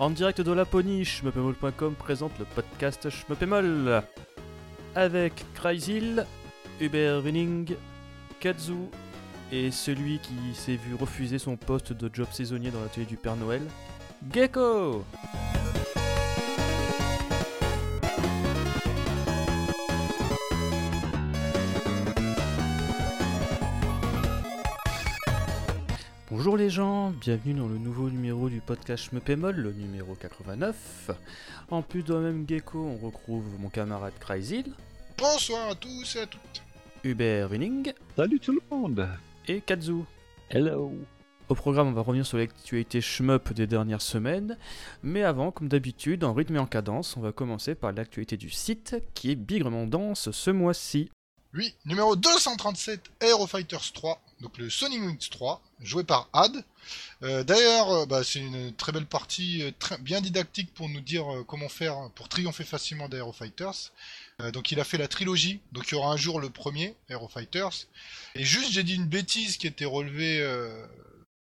En direct de Laponie, schmeppemol.com présente le podcast Schmeppemol avec Cryzil, Hubert Winning, Kazu et celui qui s'est vu refuser son poste de job saisonnier dans l'atelier du Père Noël, Gecko Bonjour les gens, bienvenue dans le nouveau numéro du podcast Schmeppemol, le numéro 89. En plus de même Gecko, on retrouve mon camarade Cryzil, Bonsoir à tous et à toutes. Hubert Winning Salut tout le monde et Kazu. Hello Au programme, on va revenir sur l'actualité shmup des dernières semaines, mais avant, comme d'habitude, en rythme et en cadence, on va commencer par l'actualité du site, qui est bigrement dense ce mois-ci. Oui, numéro 237, Aero Fighters 3, donc le Sonic Wings 3, joué par Had. Euh, D'ailleurs, euh, bah, c'est une très belle partie, euh, bien didactique pour nous dire comment faire pour triompher facilement d'Aero Fighters. Euh, donc il a fait la trilogie, donc il y aura un jour le premier, Aero Fighters. Et juste, j'ai dit une bêtise qui était relevée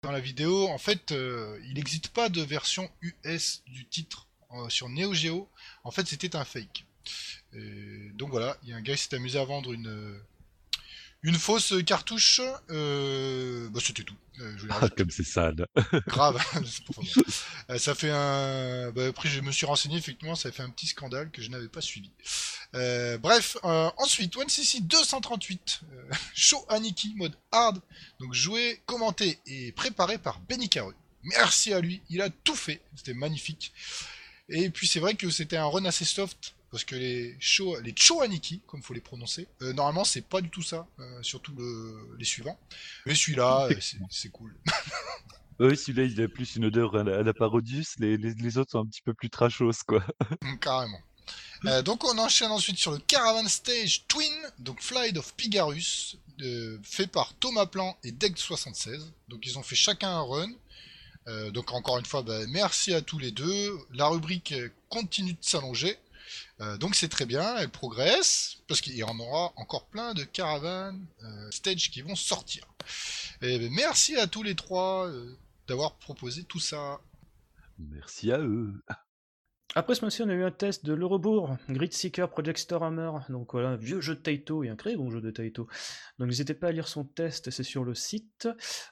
dans la vidéo. En fait, il n'existe pas de version US du titre sur Neo Geo. En fait, c'était un fake. Donc voilà, il y a un gars qui s'est amusé à vendre une, une fausse cartouche. Euh, bah, c'était tout. Euh, je Ah, comme c'est sale Grave. Euh, ça fait un. Bah, après, je me suis renseigné, effectivement, ça a fait un petit scandale que je n'avais pas suivi. Euh, bref, euh, ensuite, OneCC 238, euh, Show Aniki, mode hard. Donc, joué, commenté et préparé par Benny Caru. Merci à lui, il a tout fait. C'était magnifique. Et puis, c'est vrai que c'était un run assez soft. Parce que les Sho, les Cho Aniki, comme faut les prononcer, euh, normalement c'est pas du tout ça, euh, surtout le- les suivants. Mais celui-là, euh, c'est- cool. Oui, celui-là, il a plus une odeur à la, Parodius, les, les, les autres sont un petit peu plus trashos, quoi. Mm, Carrément. Euh, donc on enchaîne ensuite sur le Caravan Stage Twin, donc Flight of Pigarus, euh, fait par Thomas Plan et Deck76. Donc ils ont fait chacun un run. Euh, donc encore une fois, bah, merci à tous les deux. La rubrique continue de s'allonger. Euh, donc c'est très bien, elle progresse, parce qu'il y en aura encore plein de Caravan euh, Stage qui vont sortir. Et ben, merci à tous les trois euh, d'avoir proposé tout ça. Merci à eux. Après ce mois-ci, on a eu un test de l'Eurobourg, Grid Seeker Project Star Hammer, donc voilà, un vieux jeu de Taito et un très bon jeu de Taito. Donc n'hésitez pas à lire son test, c'est sur le site.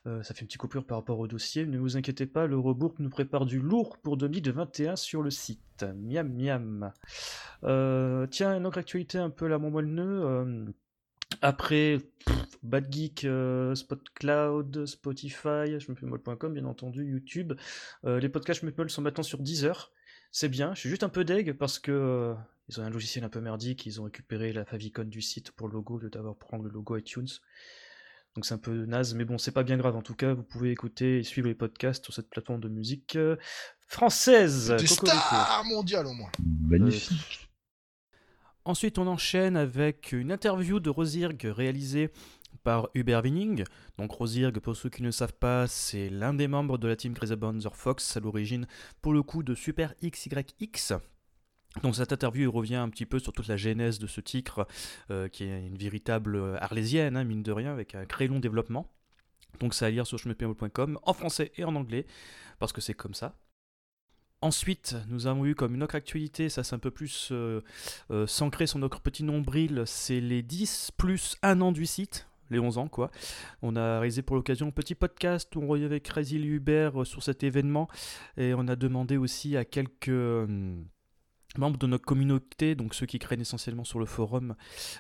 Euh, ça fait une petite coupure par rapport au dossier, ne vous inquiétez pas, l'Eurobourg nous prépare du lourd pour 2021 sur le site. Miam miam. Euh, tiens, une autre actualité un peu la mon nœud. Euh, après pff, Bad Geek, euh, SpotCloud, Spotify, je me fais bien entendu, YouTube, les podcasts Meeple sont maintenant sur Deezer. C'est bien, je suis juste un peu deg parce que euh, ils ont un logiciel un peu merdique, ils ont récupéré la favicon du site pour le logo au lieu d'avoir prendre le logo iTunes. Donc c'est un peu naze, mais bon, c'est pas bien grave. En tout cas, vous pouvez écouter et suivre les podcasts sur cette plateforme de musique euh, française. Des stars mondiales au moins. Magnifique. Ensuite, on enchaîne avec une interview de Rosirg réalisée par Hubert Winning. Donc Rosirg, pour ceux qui ne savent pas, c'est l'un des membres de la team Crazy Bonzer Fox à l'origine, pour le coup, de Super XYX. Donc cette interview revient un petit peu sur toute la genèse de ce titre, euh, qui est une véritable euh, arlésienne, hein, mine de rien, avec un très long développement. Donc c'est à lire sur schmeppemol.com, en français et en anglais, parce que c'est comme ça. Ensuite, nous avons eu comme une autre actualité, ça c'est un peu plus euh, euh, s'ancrer sur notre petit nombril, c'est les 10 plus 1 an du site, les 11 ans quoi. On a réalisé pour l'occasion un petit podcast où on revient avec Crazy Hubert euh, sur cet événement et on a demandé aussi à quelques euh, membres de notre communauté, donc ceux qui craignent essentiellement sur le forum,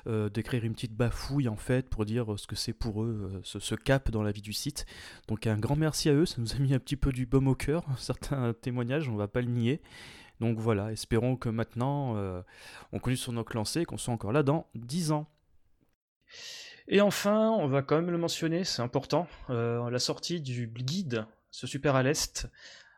euh, d'écrire une petite bafouille en fait pour dire ce que c'est pour eux, ce, cap dans la vie du site. Donc un grand merci à eux, ça nous a mis un petit peu du baume au cœur, certains témoignages, on va pas le nier. Donc voilà, espérons que maintenant on continue sur notre lancée et qu'on soit encore là dans 10 ans. Et enfin, on va quand même le mentionner, c'est important, euh, la sortie du guide, ce super à l'est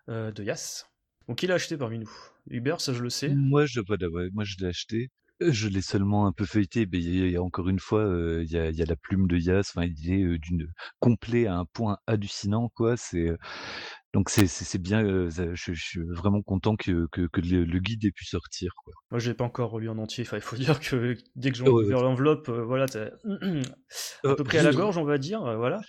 euh, de Yas. Donc il a acheté parmi nous. Hubert, ça je le sais. Moi, je, voilà, ouais, moi, je l'ai acheté. Euh, Je l'ai seulement un peu feuilleté, mais il y a- encore une fois, il y, a, la plume de Yas. Enfin, il est d'une complet à un point hallucinant, quoi. C'est donc c'est c'est c'est bien. ça- je, je suis vraiment content que que, que le, le guide ait pu sortir, quoi. Moi, je l'ai pas encore relu en entier. Enfin, il faut dire que dès que j'ai Ouais, ouvert l'enveloppe, voilà, un Euh, peu pris à la gorge, on va dire. voilà.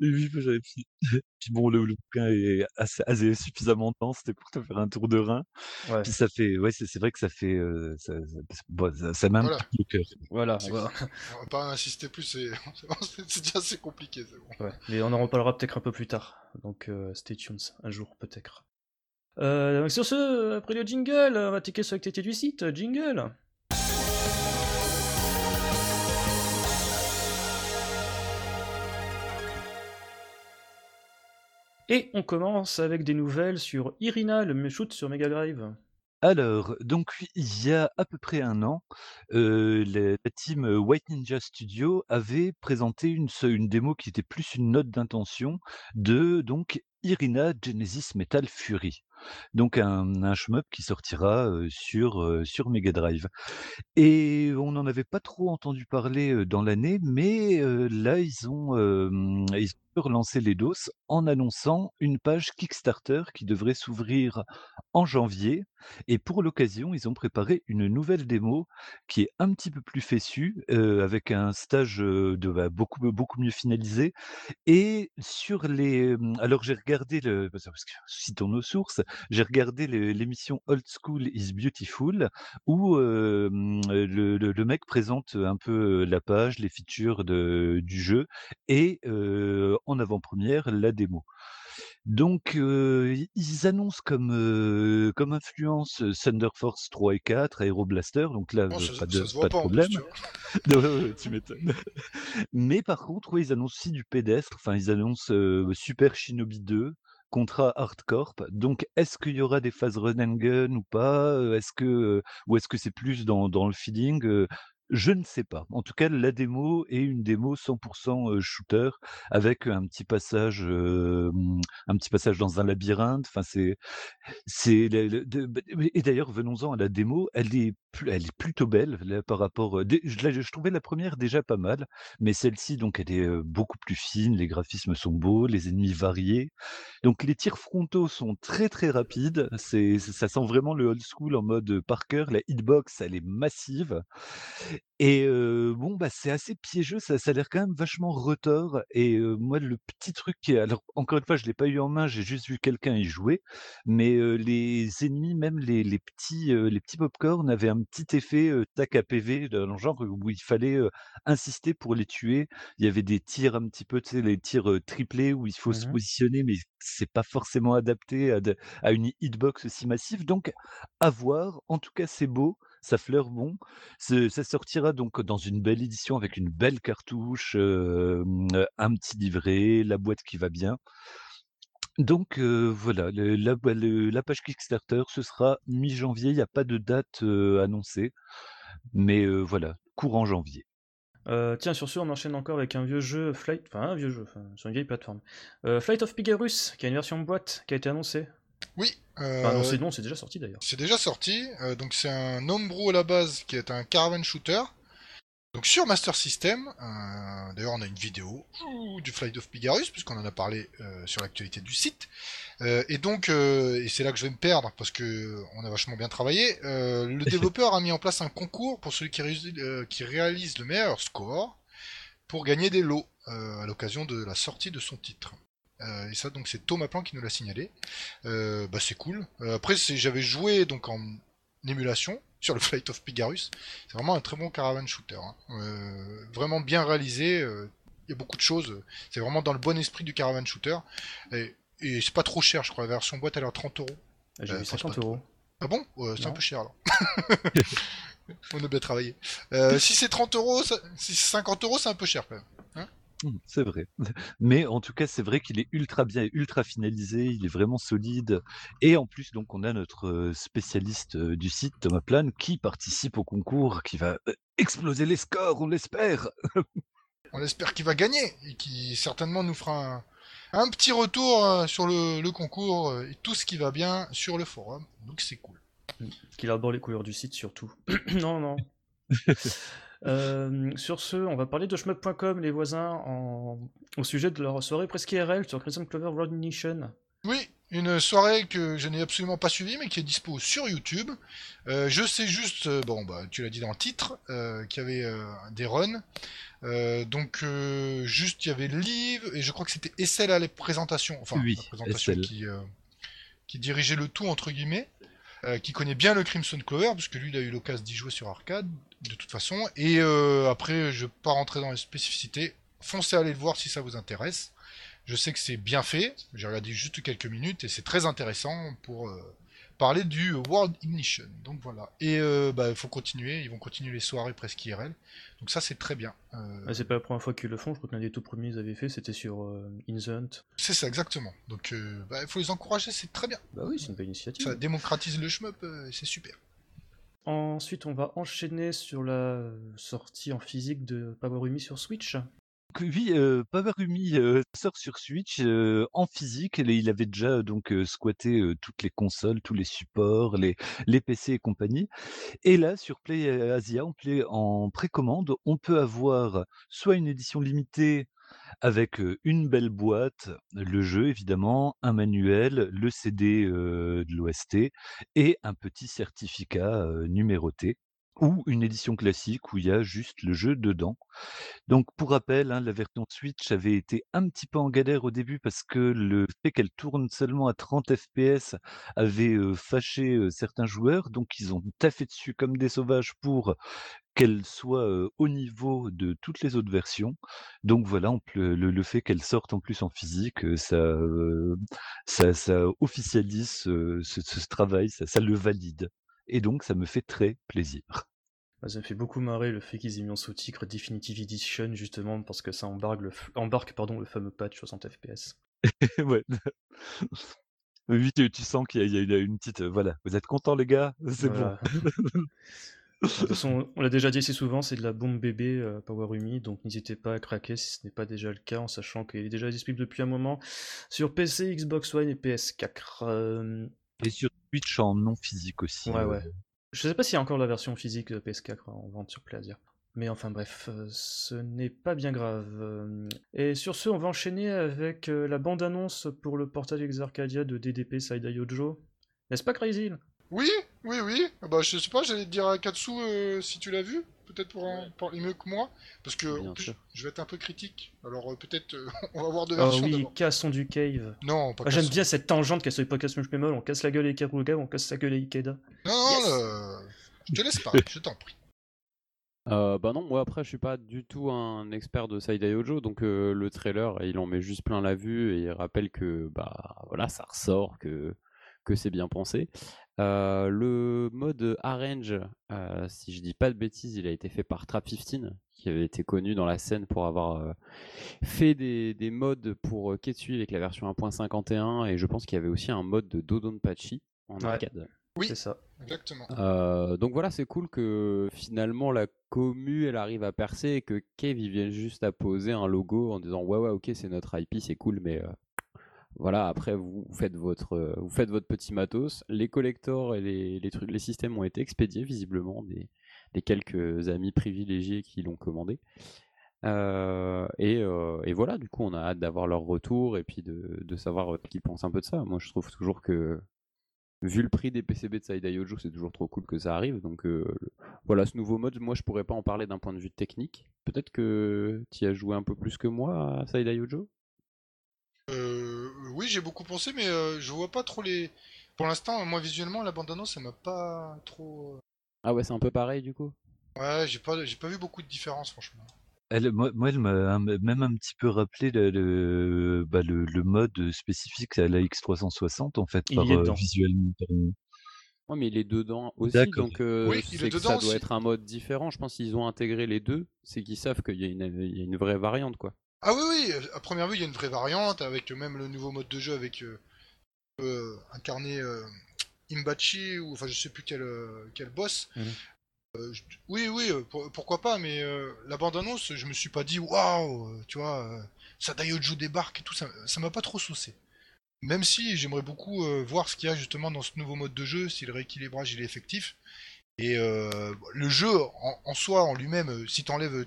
Oui, j'avais pris puis bon, le le bouquin est assez assez suffisamment dense, c'était pour te faire un tour de rein. Ouais. Puis ça fait ouais, c'est c'est vrai que ça fait, heu, ça ça bon, ça ça m'a un Voilà. le cœur. Voilà, C'est on va- On va pas insister plus, c'est c'est- c'est déjà assez compliqué. c'est bon. ouais. Mais on en reparlera peut-être un peu plus tard. Donc euh, stay tuned, un jour peut-être. Euh, donc sur ce, après le jingle, on va ticker sur l'actualité du site. Jingle Et on commence avec des nouvelles sur Irina, le shoot sur Mega Drive. Alors, donc il y a à peu près un an, heu, la team, heu, White Ninja Studio avait présenté une une démo qui était plus une note d'intention de donc Irina Genesis Metal Fury. Donc un un shmup qui sortira, sur, sur Mega Drive. Et on n'en avait pas trop entendu parler, dans l'année, mais là ils ont, ils ont relancé les doses en annonçant une page Kickstarter qui devrait s'ouvrir en janvier et pour l'occasion, ils ont préparé une nouvelle démo qui est un petit peu plus heu, avec un stage, de bah, beaucoup beaucoup mieux finalisé et sur les, alors j'ai regardé le citons nos sources, j'ai regardé l'émission Old School is Beautiful où, le le le mec présente un peu, la page, les features de du jeu et en avant-première, la démo. Donc ils annoncent comme, influence, Thunder Force 3 et 4, Aero Blaster, donc là, Bon, heu, ça, pas de pas pas problème. plus, tu ouais, tu m'étonnes. Mais par contre, ouais, ils annoncent aussi du pédestre, enfin ils annoncent, Super Shinobi 2, Contra Hard Corp. Donc est-ce qu'il y aura des phases run and gun ou pas? Est-ce que, ou est-ce que c'est plus dans dans le feeling? Je ne sais pas. En tout cas, la démo est une démo 100 heu, shooter avec un petit passage, hem, un petit passage dans un labyrinthe. Enfin c'est c'est le le de b et d'ailleurs, venons-en à la démo, elle est elle est plutôt belle, par rapport, je trouvais la première déjà pas mal, mais celle-ci donc elle est, beaucoup plus fine, les graphismes sont beaux, les ennemis variés. Donc les tirs frontaux sont très, très rapides, c'est ça sent vraiment le old school en mode, heu, par cœur. La hitbox, elle est massive et heu, bon, bah, c'est assez piégeux, ça ça a l'air quand même vachement retors et heu, moi le petit truc qui est alors encore une fois, je l'ai pas eu en main, j'ai juste vu quelqu'un y jouer, mais heu, les ennemis, même les les petits, heu, les petits pop-corn avaient un petit effet, heu, tac à PV dans le genre où il fallait, heu, insister pour les tuer. Il y avait des tirs un petit peu, tu sais, les tirs, heu, triplés où il faut se Mhm. positionner, mais c'est pas forcément adapté à de à une hitbox aussi massive donc à voir. En tout cas, c'est beau, ça fleure bon. Ça sortira donc dans une belle édition avec une belle cartouche, un petit livret, la boîte qui va bien. Donc voilà, le la page Kickstarter, ce sera mi-janvier, il y a pas de date, annoncée, mais voilà, courant janvier. Tiens, sur ce, on enchaîne encore avec un vieux jeu Flight, enfin un vieux jeu, sur une vieille plateforme. Flight of Pigarus, qui a une version boîte, qui a été annoncée. Oui. euh, non, c'est déjà sorti d'ailleurs. C'est déjà sorti. euh, donc c'est un homebrew à la base qui est un caravan shooter. Donc sur Master System. euh, D'ailleurs on a une vidéo du Flight of Pigarus puisqu'on en a parlé sur l'actualité du site. Et donc euh, et c'est là que je vais me perdre parce que on a vachement bien travaillé. le développeur a mis en place un concours pour celui qui, réalise, euh, qui réalise le meilleur score pour gagner des lots à l'occasion de la sortie de son titre. Euh, et ça, donc, c'est Thomas Plan qui nous l'a signalé. Euh, bah, c'est cool. Euh, après, j'avais joué donc en émulation sur le Flight of Pigarus. C'est vraiment un très bon caravan shooter. hein. Vraiment bien réalisé. Il y a beaucoup de choses. C'est vraiment dans le bon esprit du caravan shooter. Et, et c'est pas trop cher, je crois. La version boîte, elle est à 30 euros. J'ai Euh, vu je pense 50 pas euros. Ah bon? C'est un peu cher alors. On a bien travaillé. Si c'est 30 euros, ça- si c'est 50 euros, c'est un peu cher quand même. Mmh, c'est vrai. Mais en tout cas, c'est vrai qu'il est ultra bien, ultra finalisé, il est vraiment solide et en plus, donc on a notre, spécialiste, du site, Thomas Plane, qui participe au concours, qui va, exploser les scores, on l'espère! On espère qu'il va gagner et qui certainement nous fera un, un petit retour euh, sur le, le concours euh, et tout ce qui va bien sur le forum. Donc c'est cool. Qu'il aborde les couleurs du site surtout. non, non. Euh, sur ce, on va parler de shmup.com, les voisins, en... au sujet de leur soirée presque IRL sur Crimson Clover Road Nation. Oui, Une soirée que je n'ai absolument pas suivie, mais qui est dispo sur YouTube. Euh, je sais juste, euh, bon, bah, tu l'as dit dans le titre, euh, qu'il y avait euh, des runs. Euh, donc, euh, juste, il y avait Liv, et je crois que c'était Essel à la présentation. Enfin, Oui, la présentation Essel. qui, euh, qui dirigeait le tout, entre guillemets. euh, qui connaît bien le Crimson Clover, puisque lui, il a eu l'occasion d'y jouer sur arcade, de toute façon. Et euh, après, je vais pas rentrer dans les spécificités. Foncez aller le voir si ça vous intéresse. Je sais que c'est bien fait. J'ai regardé juste quelques minutes et c'est très intéressant pour euh, parler du World Ignition. Donc voilà. Et euh, bah, il faut continuer. Ils vont continuer les soirées presque IRL. Donc ça, c'est très bien. Ah, c'est pas la première fois qu'ils le font, je crois que l'un des tout premiers qu'ils avaient fait, c'était sur In the Hunt. c'est ça, exactement. Donc euh, bah, il faut les encourager. C'est très bien. Bah oui, c'est une belle initiative. Ça démocratise le shmup. c'est super. Ensuite, on va enchaîner sur la sortie en physique de Powerumi sur Switch. Donc, oui, euh, Pavarumi euh, sort sur Switch euh, en physique. Il avait déjà donc euh, squatté euh, toutes les consoles, tous les supports, les, PC et compagnie. Et là, sur Play Asia, en, play- en précommande, on peut avoir soit une édition limitée avec une belle boîte, le jeu évidemment, un manuel, le CD de l'OST et un petit certificat numéroté ou une édition classique où il y a juste le jeu dedans. Donc pour rappel, hein, la version Switch avait été un petit peu en galère au début parce que le fait qu'elle tourne seulement à 30 FPS avait fâché certains joueurs, donc ils ont taffé dessus comme des sauvages pour qu'elle soit au niveau de toutes les autres versions. Donc voilà, le, fait qu'elle sorte en plus en physique, ça, officialise ce, travail, ça le valide. Et donc ça me fait très plaisir. Bah, ça me fait beaucoup marrer le fait qu'ils aient mis en sous-titre Definitive Edition, justement, parce que ça embarque le, f- embarque, pardon, le fameux patch 60 FPS. ouais. Oui, tu, tu sens qu'il y a, il y a une, une petite. euh, voilà, vous êtes contents, les gars? C'est Voilà. bon. De toute façon, on l'a déjà dit assez souvent, c'est de la bombe bébé euh, Powerumi, donc n'hésitez pas à craquer si ce n'est pas déjà le cas, en sachant qu'il est déjà disponible depuis un moment sur PC, Xbox One et PS4. Euh, Et sur Twitch en non physique aussi. Ouais, euh, ouais. Je sais pas s'il y a encore la version physique de PS4 en vente sur Plaisir. Mais enfin bref, euh, ce n'est pas bien grave. Euh, Et sur ce, on va enchaîner avec la bande-annonce pour le portage Exarcadia de DDP Saida Yojo. N'est-ce pas Crazy Oui, oui, oui. Ah Bah, je sais pas, j'allais te dire à Katsu euh, si tu l'as vu. Peut-être pour en parler mieux que moi. Parce que Bien en plus, sûr. je vais être un peu critique. Alors euh, peut-être euh, on va voir deux Ah versions oui, d'abord. cassons du cave. Non, pas Ah, J'aime bien cette tangente qu'a sur les podcasts Mushmemol, on casse la gueule à Ikaruga, on casse la gueule à Ikeda. Non, non, Yes. je te laisse parler, je t'en prie. Euh, bah non, moi après je suis pas du tout un expert de Saida Yojo, donc euh, le trailer il en met juste plein la vue et il rappelle que bah voilà ça ressort, que, que c'est bien pensé. Euh, le mode Arrange, euh, si je dis pas de bêtises, il a été fait par Trap15, qui avait été connu dans la scène pour avoir euh, fait des, des modes pour Ketsui avec la version 1.51 et je pense qu'il y avait aussi un mode de Dodonpachi en Ouais. arcade. Oui. C'est ça. Exactement. Euh, donc voilà, c'est cool que finalement la commu elle arrive à percer et que Cave il vienne juste à poser un logo en disant ouais ouais ok c'est notre IP c'est cool mais euh, voilà après vous faites votre euh, vous faites votre petit matos les collectors et les, trucs les systèmes ont été expédiés visiblement des, quelques amis privilégiés qui l'ont commandé Euh, et, euh, et voilà du coup on a hâte d'avoir leur retour et puis de, savoir ce qu'ils pensent un peu de ça moi je trouve toujours que vu le prix des PCB de Saida Yojo, c'est toujours trop cool que ça arrive. Donc voilà, ce nouveau mode, moi je pourrais pas en parler d'un point de vue technique. Peut-être que tu as joué un peu plus que moi à Saida Yojo oui, j'ai beaucoup pensé, mais euh, je vois pas trop les. Pour l'instant, moi visuellement, la bande-annonce, ça m'a pas trop. euh, Ah ouais, c'est un peu pareil du coup Ouais, j'ai pas, j'ai pas vu beaucoup de différence, franchement. Elle, moi, moi, elle m'a même un petit peu rappelé le, le, bah, le, le mode spécifique à la X360, en fait, Il par, euh, dedans. visuellement. Ouais, mais il est dedans aussi, D'accord. donc euh, Oui, il c'est est que dedans ça doit être un mode différent. Je pense qu'ils ont intégré les deux, c'est qu'ils savent qu'il y, a une- il y a une vraie variante quoi. Ah oui, oui, à première vue, il y a une vraie variante, avec même le nouveau mode de jeu avec euh, euh, incarné euh, Imbachi, ou enfin je sais plus quel, euh, quel boss. Mhm. Euh, je- oui, oui, euh, pour- pourquoi pas, mais euh, la bande-annonce, je me suis pas dit, waouh, euh, tu vois, euh, Sadayoju débarque et tout, ça m'a pas trop saucé. Même si j'aimerais beaucoup euh, voir ce qu'il y a justement dans ce nouveau mode de jeu, si le rééquilibrage il est effectif. Et euh, le jeu en, en soi, en lui-même, euh, si t'enlèves. euh,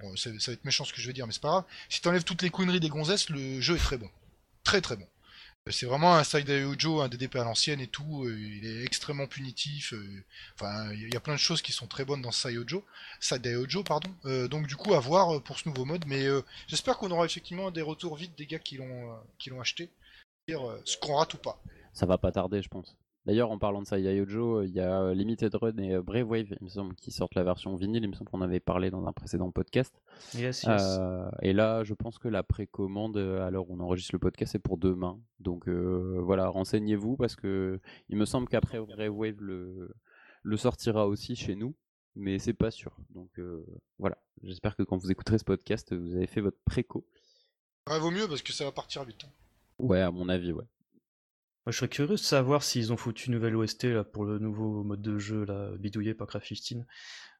Bon, ça, va être méchant ce que je vais dire, mais c'est pas grave. Si t'enlèves toutes les conneries des gonzesses, le jeu est très bon. Très très bon. C'est vraiment un Ojo, un DDP à l'ancienne et tout. euh, Il est extrêmement punitif. euh, Enfin, il y a plein de choses qui sont très bonnes dans Side Ojo, pardon. Euh, donc du coup, à voir euh, pour ce nouveau mode. Mais euh, j'espère qu'on aura effectivement des retours vite des gars qui l'ont euh, acheté. Dire euh, ce qu'on rate ou pas. Ça va pas tarder, je pense. D'ailleurs, en parlant de ça, Yojo, il y a euh, Limited Run et euh, Brave Wave, il me semble, qui sortent la version vinyle. Il me semble qu'on avait parlé dans un précédent podcast. Yes, yes. Euh, et là, je pense que la précommande, à l'heure où on enregistre le podcast, est pour demain. Donc euh, voilà, renseignez-vous parce que il me semble qu'après Brave Wave le, le sortira aussi chez nous, mais c'est pas sûr. Donc euh, voilà, j'espère que quand vous écouterez ce podcast, vous avez fait votre préco. Ouais, vaut mieux parce que ça va partir vite. hein. Ouais, à mon avis, ouais. Moi, je serais curieux de savoir s'ils ont foutu une nouvelle OST là, pour le nouveau mode de jeu là, bidouillé par Craft 15.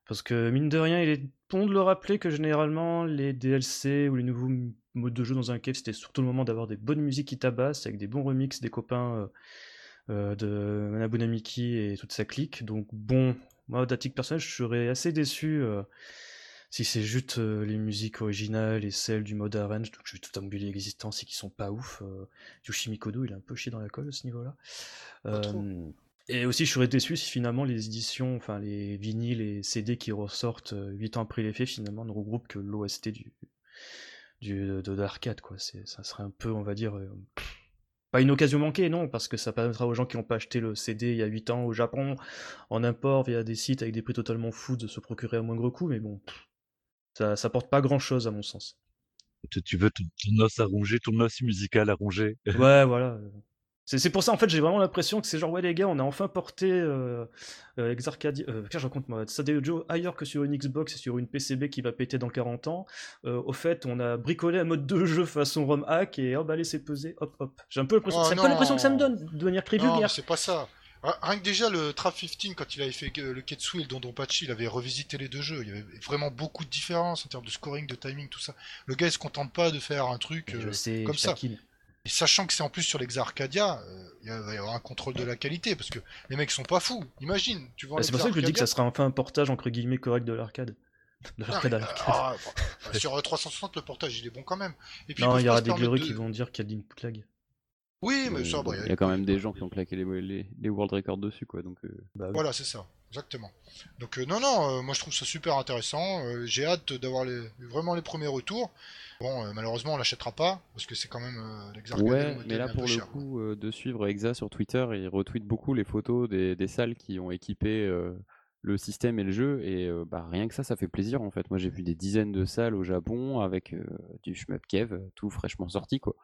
Parce que mine de rien, il est bon de le rappeler que généralement les DLC ou les nouveaux modes de jeu dans un cave, c'était surtout le moment d'avoir des bonnes musiques qui tabassent, avec des bons remixes des copains euh, euh, de Manabunamiki et toute sa clique. Donc bon, moi, à titre personnel, je serais assez déçu euh, si c'est juste euh, les musiques originales et celles du mode arrange, donc je vais tout embuler l'existence et qui sont pas ouf. Euh, Yoshimi Kodo, il est un peu chié dans la colle à ce niveau-là. Euh, et aussi, je serais déçu si finalement les éditions, enfin les vinyles et CD qui ressortent 8 ans après les faits, finalement ne regroupent que l'OST du, du, de, de l'arcade, quoi. C'est, ça serait un peu, on va dire, euh, pas une occasion manquée, non, parce que ça permettra aux gens qui n'ont pas acheté le CD il y a 8 ans au Japon, en import via des sites avec des prix totalement fous, de se procurer à moindre coût, mais bon, pff, ça, ça porte pas grand chose à mon sens. Tu- Tu veux ton, ton os à ronger, ton os musical à ronger. Ouais, voilà. C'est c'est pour ça, en fait, j'ai vraiment l'impression que c'est genre, ouais, les gars, on a enfin porté euh, euh, Exarcadia. Euh, qu'est-ce que je raconte, moi Sadeo ailleurs que sur une Xbox et sur une PCB qui va péter dans 40 ans. Euh, au fait, on a bricolé un mode de jeu façon ROM hack et hop, allez, c'est pesé, hop, hop. J'ai un peu l'impression, Oh l'impression que ça me donne, de manière très vulgaire. c'est pas ça. Ri- Rien que déjà le Trap 15, quand il avait fait le Ketsu et le Dondon Pachi, il avait revisité les deux jeux. Il y avait vraiment beaucoup de différences en termes de scoring, de timing, tout ça. Le gars, il se contente pas de faire un truc euh, sais, comme ça. Et sachant que c'est en plus sur l'Exa Arcadia, euh, il va y avoir un contrôle de la qualité parce que les mecs sont pas fous. Imagine, tu vois. Bah, c'est pour ça que je dis que ça sera enfin un portage entre guillemets correct de l'arcade. De l'arcade à l'arcade. Ah, bah, sur euh, 360, le portage il est bon quand même. Et puis, non, il y aura des de- qui vont dire qu'il y a de l'input lag. Oui, mais Euh, ça, bon, bah, il y a quand même des gens qui ont claqué les, les, les world records dessus, quoi. Donc, euh, Bah, oui. Voilà, c'est ça, exactement. Donc euh, non, non, moi je trouve ça super intéressant. J'ai hâte d'avoir les, vraiment les premiers retours. Bon, euh, malheureusement on l'achètera pas parce que c'est quand même euh, l'Exarcadia, Ouais, mais là pour le cher. coup, euh, de suivre Exa sur Twitter, il retweet beaucoup les photos des, des salles qui ont équipé le système et le jeu, et bah, rien que ça, ça fait plaisir en fait. Moi j'ai vu des dizaines de salles au Japon avec du shmup kev, tout fraîchement sorti quoi.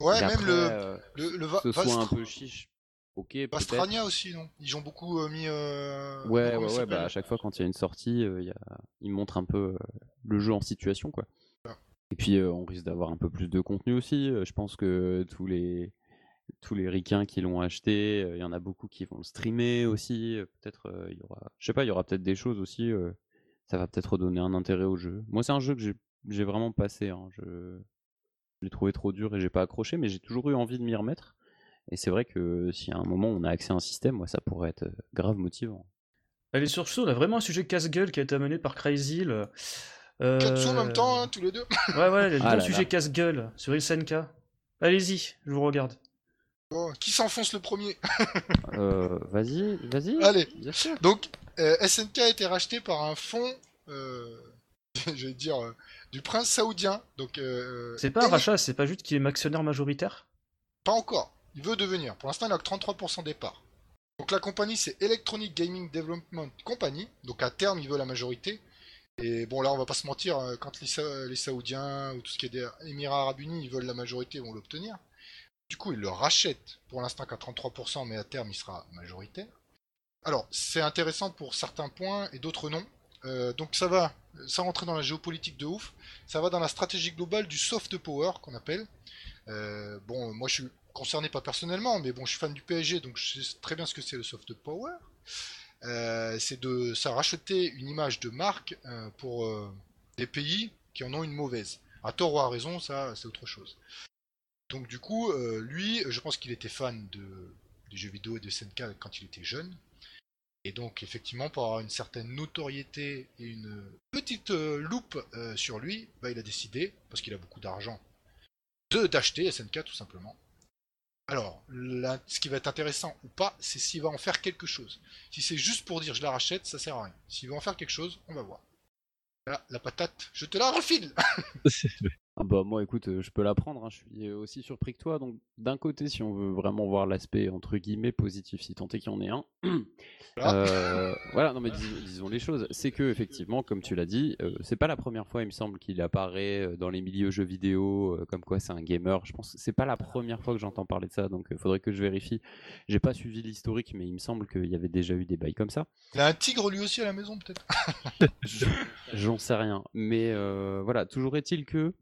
Ouais, même le, euh, le, le Va- ce soit un peu chiche, ok, peut-être. Vastrania aussi, non? Ils ont beaucoup euh, mis. euh, Ouais, ouais, ouais, bah, à chaque fois quand il y a une sortie, euh, il y a... ils montrent un peu euh, le jeu en situation, quoi. Ah. Et puis on risque d'avoir un peu plus de contenu aussi. Je pense que tous les tous les ricains qui l'ont acheté, il y en a beaucoup qui vont le streamer aussi. Peut-être il y aura, je sais pas, il y aura peut-être des choses aussi. ça va peut-être donner un intérêt au jeu. Moi, c'est un jeu que j'ai j'ai vraiment passé. hein, Je je l'ai trouvé trop dur et j'ai pas accroché, mais j'ai toujours eu envie de m'y remettre. Et c'est vrai que si à un moment on a accès à un système, moi ça pourrait être euh, grave motivant. Allez, sur ce, on a vraiment un sujet casse-gueule qui a été amené par Crazy. Euh... Katsu en même temps, hein, tous les deux. Ouais, ouais, le Ah là sujet casse-gueule sur SNK. Allez-y, je vous regarde. Bon, qui s'enfonce le premier Euh, vas-y, vas-y. Allez. Bien sûr. Donc, euh, SNK a été racheté par un fonds, euh, je vais dire, euh, du prince saoudien. Donc, euh, C'est pas un rachat, c'est pas juste qu'il est actionnaire majoritaire? Pas encore. Il veut devenir. Pour l'instant, il a que 33% des parts. Donc la compagnie, c'est Electronic Gaming Development Company. Donc à terme, il veut la majorité. Et bon, là, on va pas se mentir, euh, quand les, Sa- les Saoudiens ou tout ce qui est des Émirats Arabes Unis, ils veulent la majorité, ils vont l'obtenir. Du coup, ils le rachètent pour l'instant qu'à 33%, mais à terme, il sera majoritaire. Alors, c'est intéressant pour certains points et d'autres non. Euh, donc ça va, sans rentrer dans la géopolitique de ouf, ça va dans la stratégie globale du soft power qu'on appelle. Euh, bon, moi je suis concerné pas personnellement, mais bon, je suis fan du PSG, donc je sais très bien ce que c'est le soft power. Euh, c'est de ça racheter une image de marque euh, pour des pays qui en ont une mauvaise. À tort ou à raison, ça c'est autre chose. Donc du coup, lui, je pense qu'il était fan de, des jeux vidéo et de SNK quand il était jeune. Et donc effectivement, pour avoir une certaine notoriété et une petite euh, loupe euh, sur lui, bah, il a décidé, parce qu'il a beaucoup d'argent, d'acheter SNK tout simplement. Alors, ce qui va être intéressant ou pas, c'est s'il va en faire quelque chose. Si c'est juste pour dire je la rachète, ça sert à rien. S'il va en faire quelque chose, on va voir. Là, la patate, je te la refile Ah bah moi écoute, euh, je peux l'apprendre, hein, je suis aussi surpris que toi. Donc d'un côté, si on veut vraiment voir l'aspect entre guillemets positif, si tant est qu'il y en ait un, euh, voilà, non mais disons, disons les choses, c'est que effectivement, comme tu l'as dit, euh, c'est pas la première fois, il me semble, qu'il apparaît euh, dans les milieux jeux vidéo, euh, comme quoi c'est un gamer. Je pense que c'est pas la première fois que j'entends parler de ça, donc il faudrait que je vérifie. J'ai pas suivi l'historique, mais il me semble qu'il y avait déjà eu des bails comme ça. Il a un tigre lui aussi à la maison, peut-être? Je- J'en sais rien. Mais euh, voilà, toujours est-il que,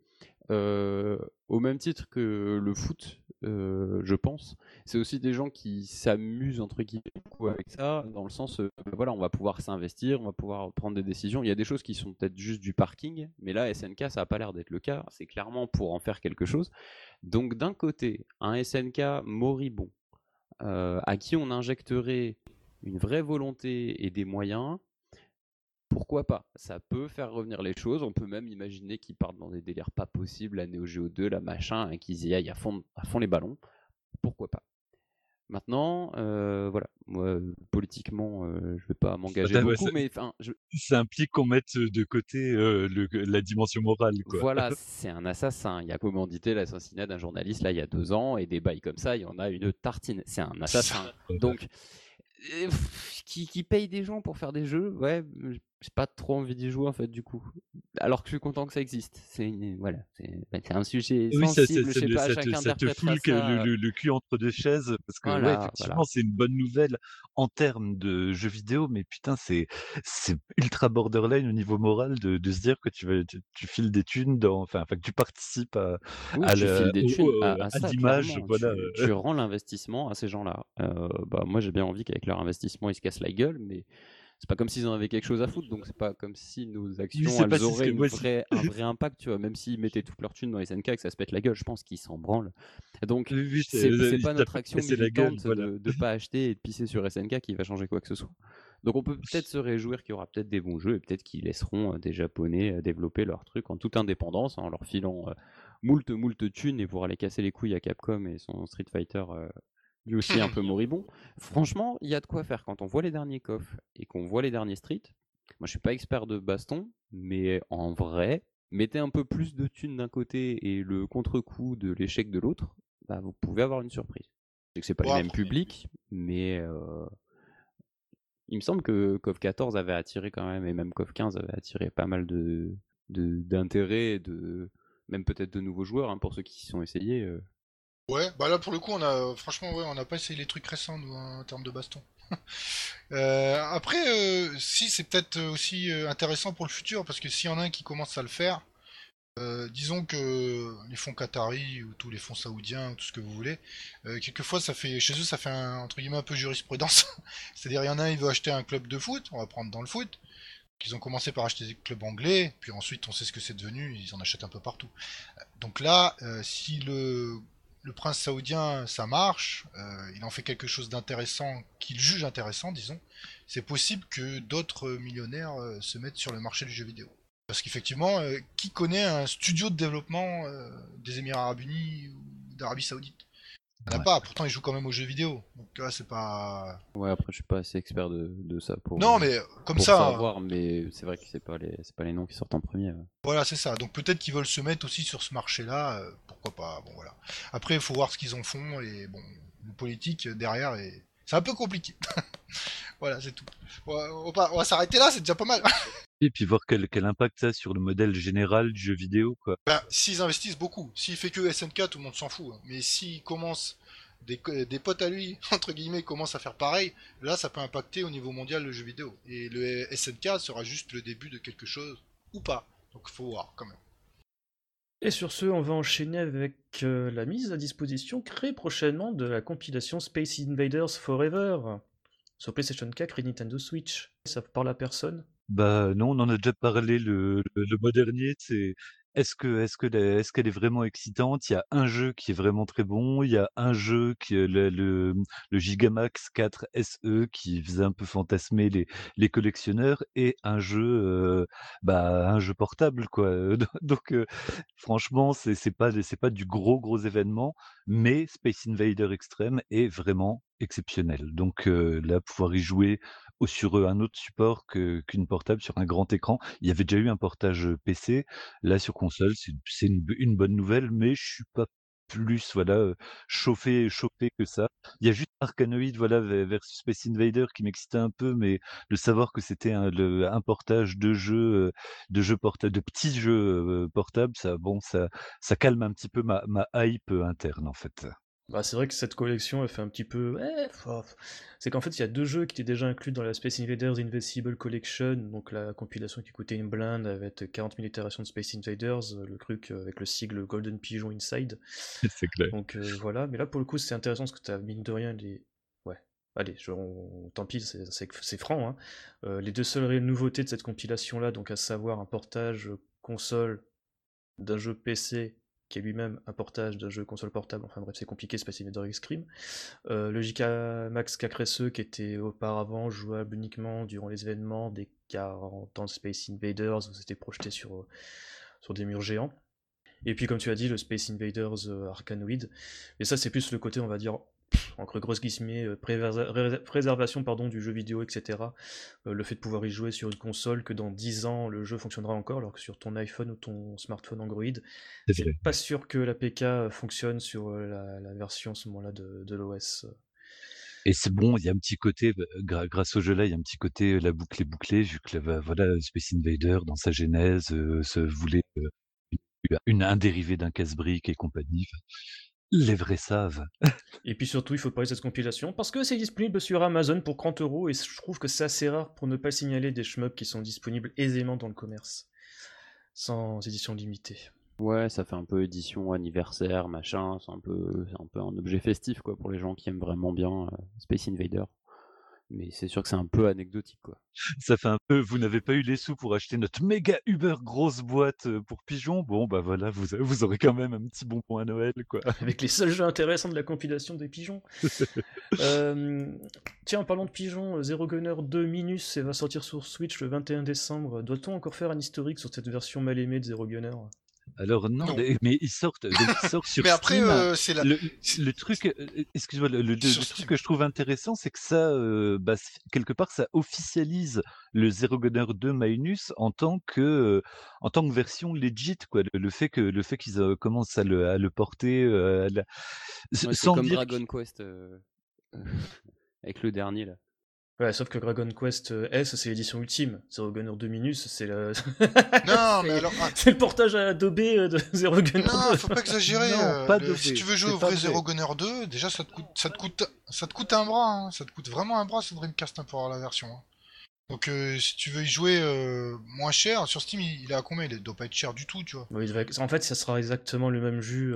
au même titre que le foot, je pense, c'est aussi des gens qui s'amusent entre guillemets beaucoup avec ça, dans le sens, euh, voilà, on va pouvoir s'investir, on va pouvoir prendre des décisions. Il y a des choses qui sont peut-être juste du parking, mais là, SNK, ça n'a pas l'air d'être le cas. C'est clairement pour en faire quelque chose. Donc, d'un côté, un SNK moribond, à qui on injecterait une vraie volonté et des moyens, pourquoi pas Ça peut faire revenir les choses. On peut même imaginer qu'ils partent dans des délires pas possibles, la Neo Geo 2, la machin, et qu'ils y aillent à fond, à fond les ballons. Pourquoi pas Maintenant, euh, voilà, moi, politiquement, euh, je vais pas m'engager beaucoup, ça- mais enfin, je- Ça implique qu'on mette de côté euh, le- la dimension morale, quoi. voilà, c'est un assassin. Il y a commandité l'assassinat d'un journaliste là il y a deux ans, et des bails comme ça, il y en a une tartine. C'est un assassin. Donc, qui, qui paye des gens pour faire des jeux, ouais, euh, j'ai pas trop envie d'y jouer en fait du coup. Alors que je suis content que ça existe. C'est voilà, c'est bah, c'est un sujet Oui, ça, sensible. ça- sais ça- pas, ça te- ça te le, ça, le- euh, le- le cul entre deux chaises parce que ouais, effectivement voilà. c'est une bonne nouvelle en termes de jeux vidéo mais putain c'est c'est ultra borderline au niveau moral de, de se dire que tu vas tu, tu files des thunes dans enfin, enfin que tu participes à, Oui, à au- à, à ça, l'image voilà Tu, tu rends l'investissement à ces gens-là. Euh, bah, moi, j'ai bien envie qu'avec leur investissement, ils se cassent la gueule, mais c'est pas comme s'ils en avaient quelque chose à foutre. Donc, c'est pas comme si nos actions pas elles si auraient une vraie- un vrai impact. Tu vois, même s'ils mettaient toute leur thune dans les SNK et que ça se pète la gueule, je pense qu'ils s'en branlent. Donc, Oui, c'est pas notre action gueule, militante voilà. de, de pas acheter et de pisser sur SNK qui va changer quoi que ce soit. Donc on peut peut-être se réjouir qu'il y aura peut-être des bons jeux et peut-être qu'ils laisseront euh, des Japonais euh, développer leur truc en toute indépendance, en leur filant euh, moult moult thunes et pour aller casser les couilles à Capcom et son Street Fighter lui aussi un peu moribond. Franchement, il y a de quoi faire quand on voit les derniers KOF et qu'on voit les derniers Street. Moi, je suis pas expert de baston, mais en vrai, mettez un peu plus de thunes d'un côté et le contre-coup de l'échec de l'autre, bah, vous pouvez avoir une surprise. C'est que c'est pas mêmes après- publics, mais euh, il me semble que KOF 14 avait attiré quand même, et même KOF 15 avait attiré pas mal de d'intérêt, de même peut-être de nouveaux joueurs hein, pour ceux qui s'y sont essayés. euh. Ouais, bah là pour le coup, on a franchement, ouais, on n'a pas essayé les trucs récents hein, en termes de baston. Euh, après, euh, si c'est peut-être aussi euh, intéressant pour le futur parce que s'il y en a un qui commence à le faire, disons que les fonds qataris ou tous les fonds saoudiens ou tout ce que vous voulez, quelquefois ça fait chez eux ça fait un, entre guillemets un peu jurisprudence. C'est-à-dire il y en a un il veut acheter un club de foot, on va prendre dans le foot. Qu'ils ont commencé par acheter des clubs anglais, puis ensuite on sait ce que c'est devenu, ils en achètent un peu partout. Donc là, si le le prince saoudien, ça marche, euh, il en fait quelque chose d'intéressant, qu'il juge intéressant, disons, c'est possible que d'autres millionnaires euh, se mettent sur le marché du jeu vidéo. Parce qu'effectivement, euh, qui connaît un studio de développement des Émirats Arabes Unis ou d'Arabie Saoudite? Il n'y en a Ouais. pas, pourtant ils jouent quand même aux jeux vidéo. Donc là, c'est pas... Ouais, après, je suis pas assez expert de, de ça pour, Non, mais comme pour ça, hein. savoir, mais c'est vrai que c'est pas les c'est pas les noms qui sortent en premier. ouais. Voilà, c'est ça. Donc peut-être qu'ils veulent se mettre aussi sur ce marché-là, euh, pourquoi pas. Bon voilà. Après, il faut voir ce qu'ils en font et bon, le politique euh, derrière est, c'est un peu compliqué. voilà, c'est tout. Va, on va s'arrêter là, c'est déjà pas mal. et puis voir quel, quel impact ça a sur le modèle général du jeu vidéo quoi ben, s'ils investissent beaucoup, s'il fait que SNK, tout le monde s'en fout. hein. Mais s'il commence des, potes à lui, entre guillemets, commencent à faire pareil, là, ça peut impacter au niveau mondial le jeu vidéo. Et le SNK sera juste le début de quelque chose ou pas. Donc faut voir quand même. Et sur ce, on va enchaîner avec euh, la mise à disposition très prochainement de la compilation Space Invaders Forever sur PlayStation 4 et Nintendo Switch. Ça parle à personne Bah non, on en a déjà parlé le, le, le mois dernier. C'est est-ce que est-ce que est-ce qu'elle est vraiment excitante? Il y a un jeu qui est vraiment très bon, il y a un jeu qui le le, le Gigamax 4 SE qui faisait un peu fantasmer les les collectionneurs et un jeu, heu, bah, un jeu portable quoi, do donc heu, franchement c'est c'est pas c'est pas du gros, gros événement, mais Space Invader Extreme est vraiment exceptionnel. Donc heu, là pouvoir y jouer ou sur, un autre support que qu'une portable, sur un grand écran. Il y avait déjà eu un portage, PC. Là, sur console, c'est une une bonne nouvelle, mais je suis pas plus, voilà, chauffé chauffé que ça. Il y a juste Arkanoid, voilà, ve versus Space Invader qui m'excitait un peu, mais de savoir que c'était un un portage de jeux, de jeux porta de petits jeux, portables, ça bon, ça ça calme un petit peu ma ma hype, interne, en fait. Bah, c'est vrai que cette collection, elle fait un petit peu. C'est qu'en fait, il y a deux jeux qui étaient déjà inclus dans la Space Invaders Invincible Collection, donc la compilation qui coûtait une blinde avec 40 000 itérations de Space Invaders, euh, le truc euh, avec le sigle Golden Pigeon Inside. C'est clair. Donc euh, voilà, mais là pour le coup, c'est intéressant parce que tu as mine de rien les. Ouais, allez, je... on- tant pis, c'est franc. hein. Euh, les deux seules réelles nouveautés de cette compilation-là, donc à savoir un portage console d'un jeu PC qui est lui-même un portage d'un jeu console portable, enfin bref, c'est compliqué, Space Invader X-Scream. Euh, le JK Max 4SE qui était auparavant jouable uniquement durant les événements des 40 ans Space Invaders, où c'était projeté sur, euh, sur des murs géants. Et puis comme tu as dit, le Space Invaders euh, Arcanoid. Et ça c'est plus le côté, on va dire, entre grosses guillemets, euh, préservation pardon, du jeu vidéo, etc. Euh, le fait de pouvoir y jouer sur une console, que dans 10 ans le jeu fonctionnera encore, alors que sur ton iPhone ou ton smartphone Android, C'est pas sûr que l'APK fonctionne sur euh, la, la version à ce moment-là de, de l'OS. Et c'est bon, il y a un petit côté, bah, grâce au jeu-là, il y a un petit côté, la boucle est bouclée, vu que bah, voilà, Space Invader dans sa genèse, se voulait, une un dérivé d'un casse-briques et compagnie, les vrais savent. Et puis surtout, il faut parler de cette compilation parce que c'est disponible sur Amazon pour 30 euros et je trouve que c'est assez rare pour ne pas signaler des shmups qui sont disponibles aisément dans le commerce, sans édition limitée. Ouais, ça fait un peu édition anniversaire, machin. C'est un peu, un peu un objet festif, quoi, pour les gens qui aiment vraiment bien euh, Space Invader. Mais c'est sûr que c'est un peu anecdotique, quoi. Ça fait un peu: «Vous n'avez pas eu les sous pour acheter notre méga uber grosse boîte, heu, pour pigeons? Bon, bah, voilà, vous aurez quand même un petit bonbon à Noël, quoi». Avec les seuls jeux intéressants de la compilation des pigeons. Euh, tiens, en parlant de pigeons, Zero Gunner 2 Minus, va sortir sur Switch le 21 décembre. Doit-on encore faire un historique sur cette version mal aimée de Zero Gunner Alors non, Non. mais mais ils sortent donc ils sortent sur Mais après, euh, c'est la. Le, truc, euh, excuse-moi, le, le- le Sur truc que je trouve intéressant, c'est que ça, euh, bah, quelque part, ça officialise le Zero Gunner 2 Minus en tant que, euh, en tant que version legit, quoi. Le, le fait que, le fait qu'ils euh, commencent à le, à le porter, euh, à la- Ouais, c'est sans comme dire Dragon Quest euh, euh, avec le dernier, là. Ouais, sauf que Dragon Quest euh, S, c'est l'édition ultime. Zero Gunner 2 Minus, c'est le... Non, mais alors. ah, C'est le portage à euh, de Zero Gunner 2. Non, faut pas exagérer. Non, euh, pas le- de si tu veux jouer au vrai. Zero Gunner 2, déjà ça te coûte, ça te coûte, ça te coûte un bras. hein. Ça te coûte vraiment un bras sur Dreamcast hein, pour avoir la version. hein. Donc euh, si tu veux y jouer euh, moins cher, sur Steam il, il est à combien? Il doit pas être cher du tout, tu vois. Oui, En fait, ça sera exactement le même jus,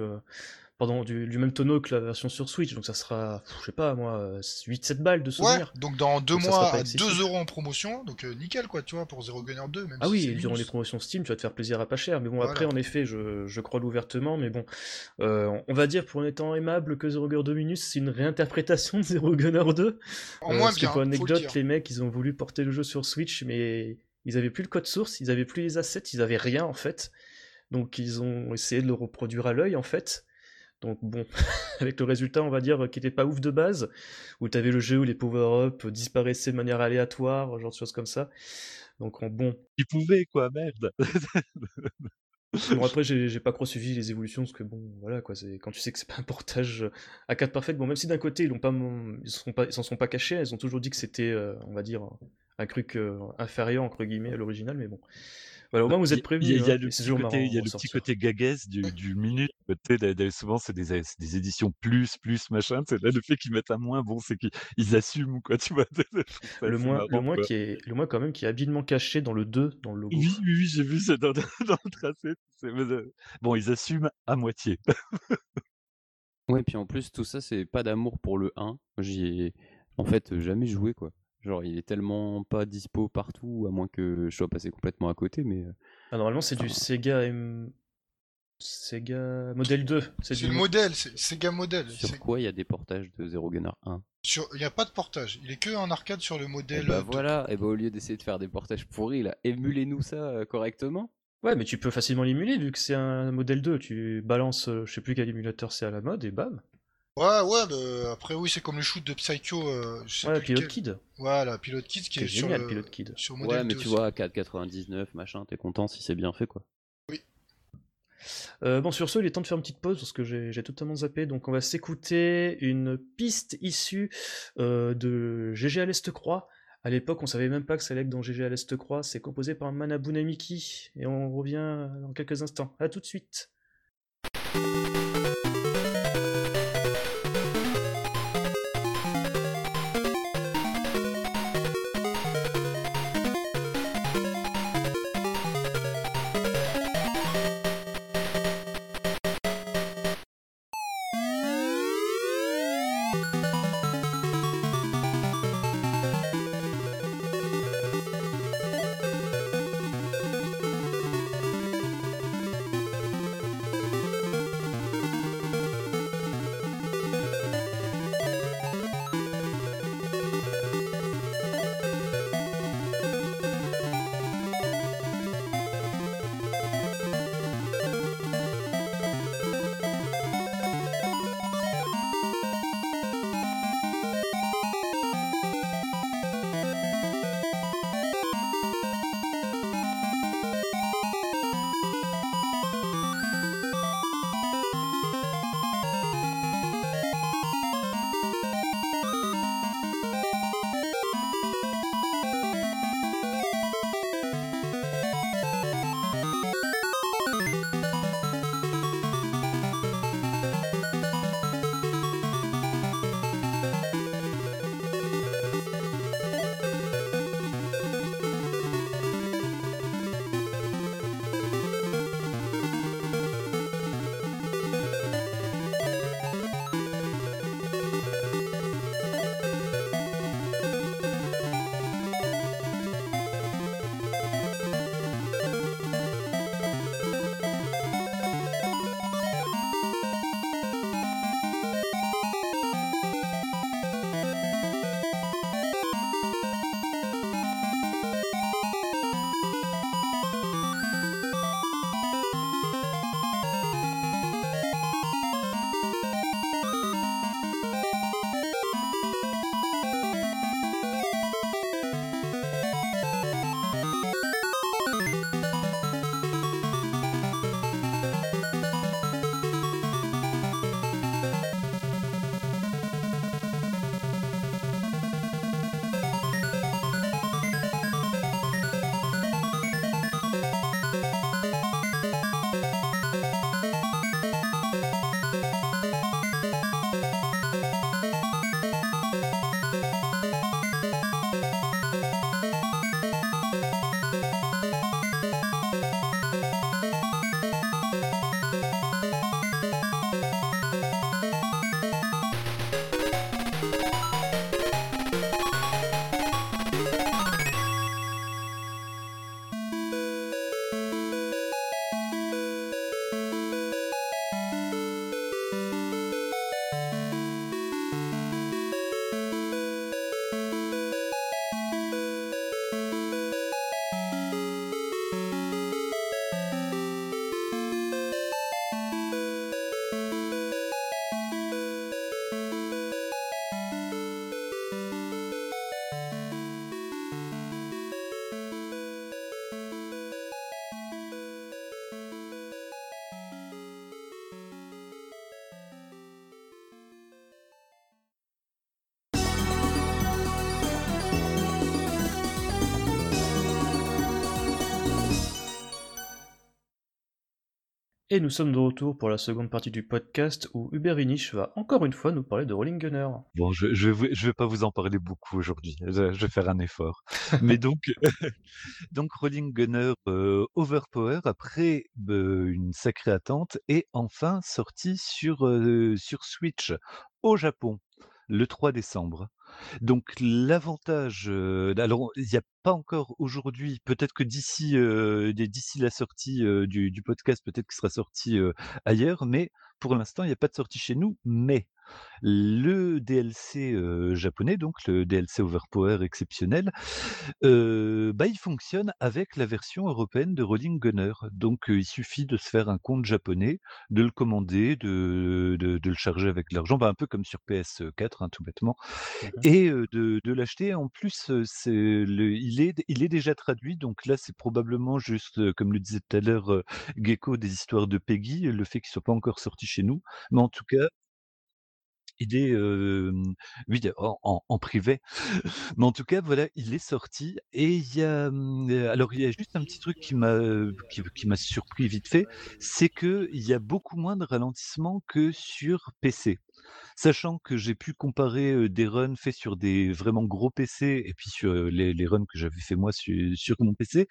pardon, du, du même tonneau que la version sur Switch, donc ça sera, je sais pas moi, 8-7 balles de Ouais, souvenir. donc dans deux Donc mois pas à excessif. 2 euros en promotion, donc euh, nickel quoi, tu vois, pour Zero Gunner 2. Même Ah si oui, durant les promotions Steam, tu vas te faire plaisir à pas cher. Mais bon, Voilà. après, en effet, je, je crois ouvertement. Mais bon, euh, on va dire pour un étant aimable que Zero Gunner 2 Minus, c'est une réinterprétation de Zero Gunner 2. En Euh, moins parce que bien, pour le anecdote, les mecs, ils ont voulu porter le jeu sur Switch, mais ils avaient plus le code source, ils avaient plus les assets, ils avaient rien en fait. Donc ils ont essayé de le reproduire à l'œil en fait. Donc bon, avec le résultat, on va dire, qui était pas ouf de base, où t'avais le jeu où les power-up disparaissaient de manière aléatoire, genre de choses comme ça. Donc en bon, Ils pouvaient, quoi, merde. Bon après j'ai pas trop suivi les évolutions parce que bon voilà quoi c'est quand tu sais que c'est pas un portage à 4 parfait bon même si d'un côté ils l'ont pas ils sont s'en sont pas cachés ils ont toujours dit que c'était euh, on va dire un, un truc euh, inférieur entre guillemets à l'original mais bon voilà au moins vous êtes prévenus Il y a, il y a hein, le petit côté, marrant il y a de le petit ressortir. côté gagaise du, du minute. Souvent, c'est des, éditions plus, plus, machin. C'est là le fait qu'ils mettent un moins, bon, c'est qu'ils ils assument, quoi, tu vois. Le moins le moins quoi. qui est le moins quand même qui est habilement caché dans le 2 dans le logo Oui, oui, oui, j'ai vu, c'est dans, dans le tracé. euh, Bon, ils assument à moitié. Ouais, puis en plus, tout ça, c'est pas d'amour pour le 1. J'y ai en fait jamais joué, quoi. Genre, il est tellement pas dispo partout, à moins que je sois passé complètement à côté, mais. euh, Ah, normalement c'est du Sega M... Sega Model 2. C'est du le modèle, c'est Sega Model. Sur C'est- quoi il y a des portages de Zero Gunner 1 sur- Il n'y a pas de portage, il est que en arcade sur le Et modèle. bah de- voilà, et bah au lieu d'essayer de faire des portages pourris là, émulez-nous ça euh, correctement. Ouais, mais tu peux facilement l'émuler vu que c'est un modèle 2. Tu balances, je sais plus quel émulateur c'est à la mode et bam. Ouais, ouais, bah, après oui, c'est comme le shoot de Psycho. euh, je sais Ouais, plus Pilot lequel. Kid. Voilà, Pilot Kid qui C'est est sur génial, le, Pilot Kid. sur modèle Ouais, mais 2 tu aussi. vois, 4,99 machin, t'es content si c'est bien fait quoi. Euh, bon, sur ce, il est temps de faire une petite pause parce que j'ai totalement zappé. Donc, on va s'écouter une piste issue euh, de GG à l'Est Croix. À l'époque, on savait même pas que ça allait être dans GG à l'Est Croix. C'est composé par Manabuna Miki. Et on revient dans quelques instants. À tout de suite. Et nous sommes de retour pour la seconde partie du podcast où Hubert Vinich va encore une fois nous parler de Rolling Gunner. Bon, je je vais je vais pas vous en parler beaucoup aujourd'hui. Je, je vais faire un effort. Mais donc, donc Rolling Gunner euh, Overpower, après euh, une sacrée attente, est enfin sorti sur, euh, sur Switch au Japon le 3 décembre. Donc l'avantage, alors il n'y a pas encore aujourd'hui, peut-être que d'ici, la sortie, du podcast, peut-être qu'il sera sorti, ailleurs, mais pour l'instant, il n'y a pas de sortie chez nous. Mais le DLC, heu, japonais, donc le DLC Overpower exceptionnel, heu, bah, il fonctionne avec la version européenne de Rolling Gunner. Donc, heu, il suffit de se faire un compte japonais, de le commander, de de de le charger avec l'argent, bah, un peu comme sur PS4, hein, tout bêtement Mmh et heu, de de l'acheter. En plus, heu, c'est le il est il est déjà traduit, donc là, c'est probablement juste, heu, comme le disait tout à l'heure, heu, Gecko, des histoires de Peggy, le fait qu'il soit pas encore sorti chez nous. Mais en tout cas il est, oui, en en privé. Mais en tout cas, voilà, il est sorti et il y a, mmh, alors il y a juste un petit truc qui m'a, qui qui m'a surpris vite fait, c'est qu'il y a beaucoup moins de ralentissement que sur PC. Sachant que j'ai pu comparer, des runs faits sur des vraiment gros PC et puis sur, les les runs que j'avais fait moi su sur mon PC,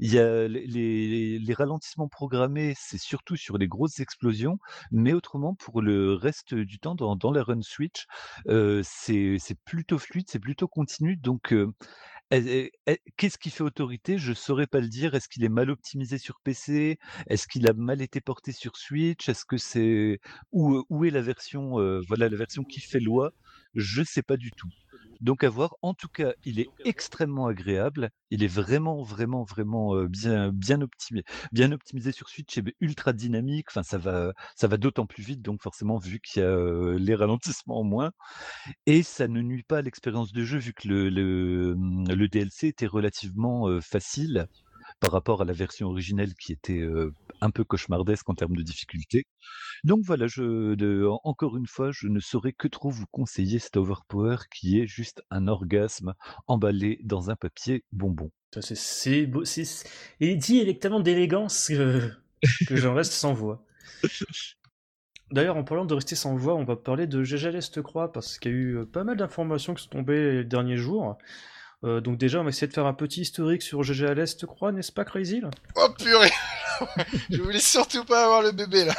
il y a les les les ralentissements programmés, c'est surtout sur les grosses explosions, mais autrement pour le reste du temps dans dans la run Switch, c'est plutôt fluide, c'est plutôt continu donc qu'est-ce qui fait autorité? Je saurais pas le dire. Est-ce qu'il est mal optimisé sur PC? Est-ce qu'il a mal été porté sur Switch? Est-ce que c'est où, où est la version, voilà, la version qui fait loi? Je sais pas du tout. Donc à voir. En tout cas, il est extrêmement agréable. Il est vraiment, vraiment, vraiment, bien bien optimisé sur Switch et ultra dynamique. Enfin, ça va ça va d'autant plus vite donc forcément vu qu'il y a, les ralentissements en moins et ça ne nuit pas à l'expérience de jeu vu que le le, mmh, le DLC était relativement, facile par rapport à la version originelle qui était, un peu cauchemardesque en termes de difficulté. Donc voilà, je de encore une fois, je ne saurais que trop vous conseiller cet Overpower qui est juste un orgasme emballé dans un papier bonbon. C'est- beau. c'est- c'est- Il est dit avec tellement d'élégance que, que j'en reste sans voix. D'ailleurs, en parlant de rester sans voix, on va parler de GG l'Est Croix parce qu'il y a eu euh, pas mal d'informations qui sont tombées les derniers jours. Euh, donc déjà, on va essayer de faire un petit historique sur GG à l'Est Croix, n'est-ce pas, Crazy? Oh purée Je voulais surtout pas avoir le bébé là.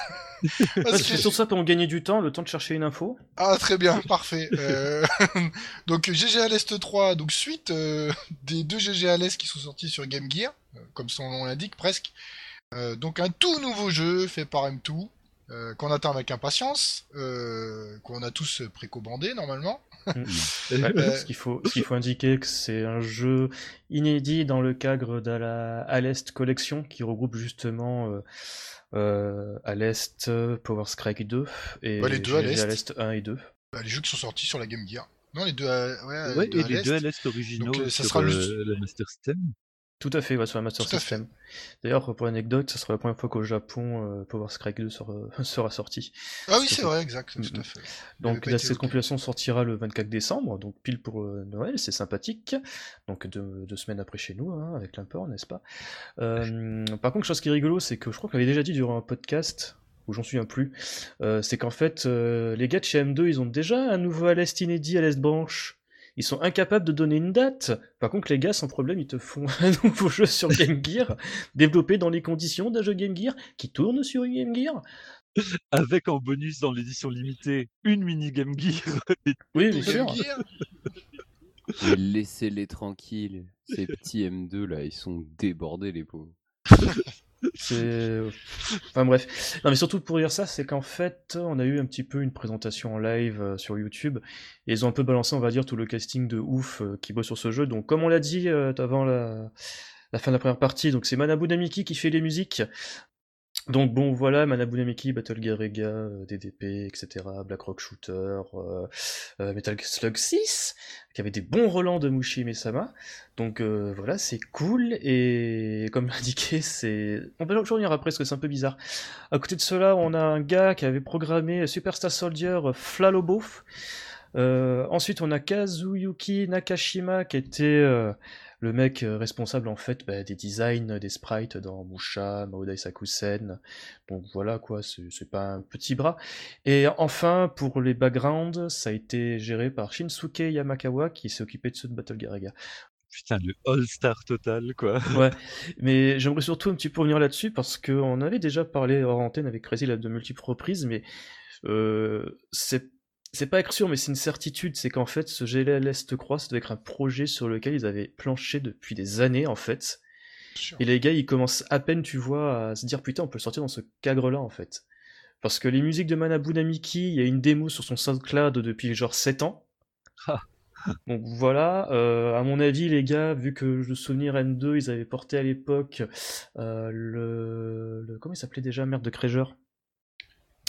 Parce que C'est sur ça pour gagner du temps, le temps de chercher une info. Ah très bien, parfait. Euh, donc GG à l'Est 3, donc suite euh, des deux GG à l'Est qui sont sortis sur Game Gear, euh, comme son nom l'indique presque. Euh, donc un tout nouveau jeu fait par M2, euh, qu'on attend avec impatience, qu'on a tous précommandé normalement. Ouais, Euh, ce qu'il faut, ce qu'il faut indiquer que c'est un jeu inédit dans le cadre de la à l'Est Collection qui regroupe justement euh, euh, à l'Est euh, Power Strike 2 et Ouais, les deux à GG l'Est. 1 et 2. Bah, les jeux qui sont sortis sur la Game Gear. Non, les deux à, ouais, Ouais, les deux et à les l'Est. deux à l'Est originaux Donc, euh, ça sur, sera le- heu, la Master System. Tout à fait, ouais, sur la Master Tout à fait. System. D'ailleurs, pour l'anecdote, ça sera la première fois qu'au Japon, euh, Power Strike 2 sera, sera sorti. Ah oui, c'est vrai, exact, tout à fait. Donc là, cette compilation sortira le 24 décembre, donc pile pour euh, Noël, c'est sympathique. Donc deux, deux semaines après chez nous, hein, avec l'import, n'est-ce pas? Euh, Par contre, chose qui est rigolo, c'est que je crois qu'on l'avait déjà dit durant un podcast, où j'en souviens plus, euh, c'est qu'en fait, les gars de chez M2, ils ont déjà un nouveau à l'Est inédit à l'Est branche. Ils sont incapables de donner une date. Par contre, les gars, sans problème, ils te font un nouveau jeu sur Game Gear, développé dans les conditions d'un jeu Game Gear, qui tourne sur une Game Gear. Avec en bonus dans l'édition limitée, une mini Game Gear. Et Oui, bien sûr. Laissez-les tranquilles. Ces petits M2 là, ils sont débordés les pauvres. C'est. Enfin bref. Non, mais surtout pour dire ça, c'est qu'en fait, on a eu un petit peu une présentation en live euh, sur YouTube. Et ils ont un peu balancé, on va dire, tout le casting de ouf euh, qui bosse sur ce jeu. Donc, comme on l'a dit euh, avant la... la fin de la première partie, donc c'est Manabu Namiki qui fait les musiques. Donc bon voilà, Manabu Namiki, Battle Garega, euh, DDP, etc., Black Rock Shooter, euh, euh, Metal Slug 6, qui avait des bons relents de Mushi Mesama. Donc voilà, c'est cool, et comme l'indiqué, c'est... On peut revenir après, parce que c'est un peu bizarre. À côté de cela, on a un gars qui avait programmé Superstar Soldier Flalobo. Ensuite, on a Kazuyuki Nakashima, qui était le mec euh, responsable en fait bah, des designs des sprites dans Musha, Maodai Sakusen. Donc voilà quoi, c'est pas un petit bras. Et enfin, pour les backgrounds, ça a été géré par Shinsuke Yamakawa, qui s'est occupé de ceux de Battle Garaga. putain, le All-Star total, quoi. Ouais, mais j'aimerais surtout un petit peu revenir là-dessus parce qu'on avait déjà parlé hors antenne avec Crazy là, de multiples reprises, mais euh, c'est c'est pas être sûr, mais c'est une certitude, c'est qu'en fait, ce GLS Croix, ça devait être un projet sur lequel ils avaient planché depuis des années, en fait. Et les gars, ils commencent à peine, tu vois, à se dire putain, on peut le sortir dans ce cadre-là, en fait. Parce que les musiques de Manabu Namiki, il y a une démo sur son SoundCloud depuis genre 7 ans. Ah. Donc voilà, euh, à mon avis, les gars, vu que le souvenir N2, ils avaient porté à l'époque euh, le, le- Comment il s'appelait déjà Merde de Crégeur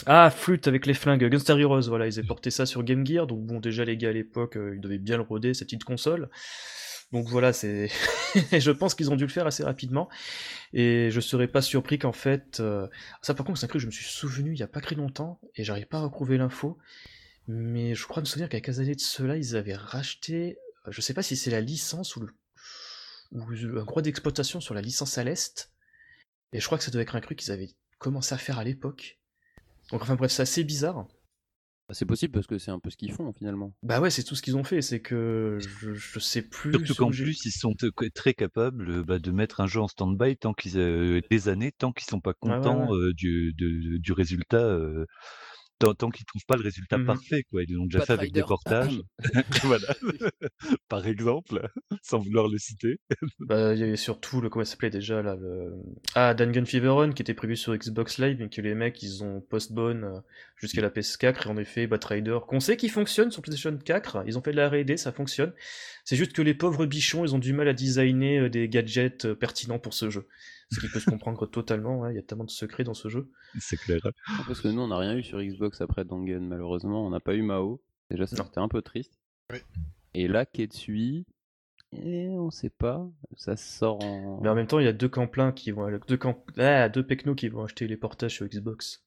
Ah, Flute avec les flingues, Gunstar Heroes, voilà, ils avaient porté ça sur Game Gear, donc bon, déjà les gars à l'époque, euh, ils devaient bien le roder, cette petite console. Donc voilà, c'est. je pense qu'ils ont dû le faire assez rapidement. Et je serais pas surpris qu'en fait. euh, Ça, par contre, c'est un truc que je me suis souvenu il y a pas très longtemps, et j'arrive pas à retrouver l'info. Mais je crois me souvenir qu'à quelques années de cela, ils avaient racheté. euh, Je sais pas si c'est la licence ou le. ou un droit d'exploitation sur la licence à l'Est. Et je crois que ça devait être un truc qu'ils avaient commencé à faire à l'époque. Donc enfin bref, c'est assez bizarre. C'est possible parce que c'est un peu ce qu'ils font finalement. Bah ouais, c'est tout ce qu'ils ont fait, c'est que je, je sais plus. Surtout qu'en plus, ils sont très capables bah, de mettre un jeu en stand-by tant qu'ils euh, des années, tant qu'ils sont pas ouais, contents ouais. euh, du, de- du résultat, euh, tant, tant qu'ils trouvent pas le résultat Mhm. parfait, quoi. Ils l'ont déjà fait avec des Rider. portages, voilà, par exemple, sans vouloir le citer. Bah, il y avait surtout le comment ça s'appelait déjà là le ah Dangan Fever Run qui était prévu sur Xbox Live mais que les mecs ils ont postbone euh, jusqu'à la PS4 et en effet Batrider qu'on sait qu'il fonctionne sur PlayStation 4 ils ont fait de la R&D ça fonctionne c'est juste que les pauvres bichons ils ont du mal à designer euh, des gadgets euh, pertinents pour ce jeu ce qui peut se comprendre totalement il y a tellement de secrets dans ce jeu C'est clair. Parce que nous, on n'a rien eu sur Xbox après Dangan, malheureusement. On n'a pas eu Mao. Déjà, ça Non. c'était un peu triste. Et là, Ketsui, et on sait pas. Ça sort en. mais en même temps il y a deux camps pleins qui vont deux camps ah, deux pecnos qui vont acheter les portages sur Xbox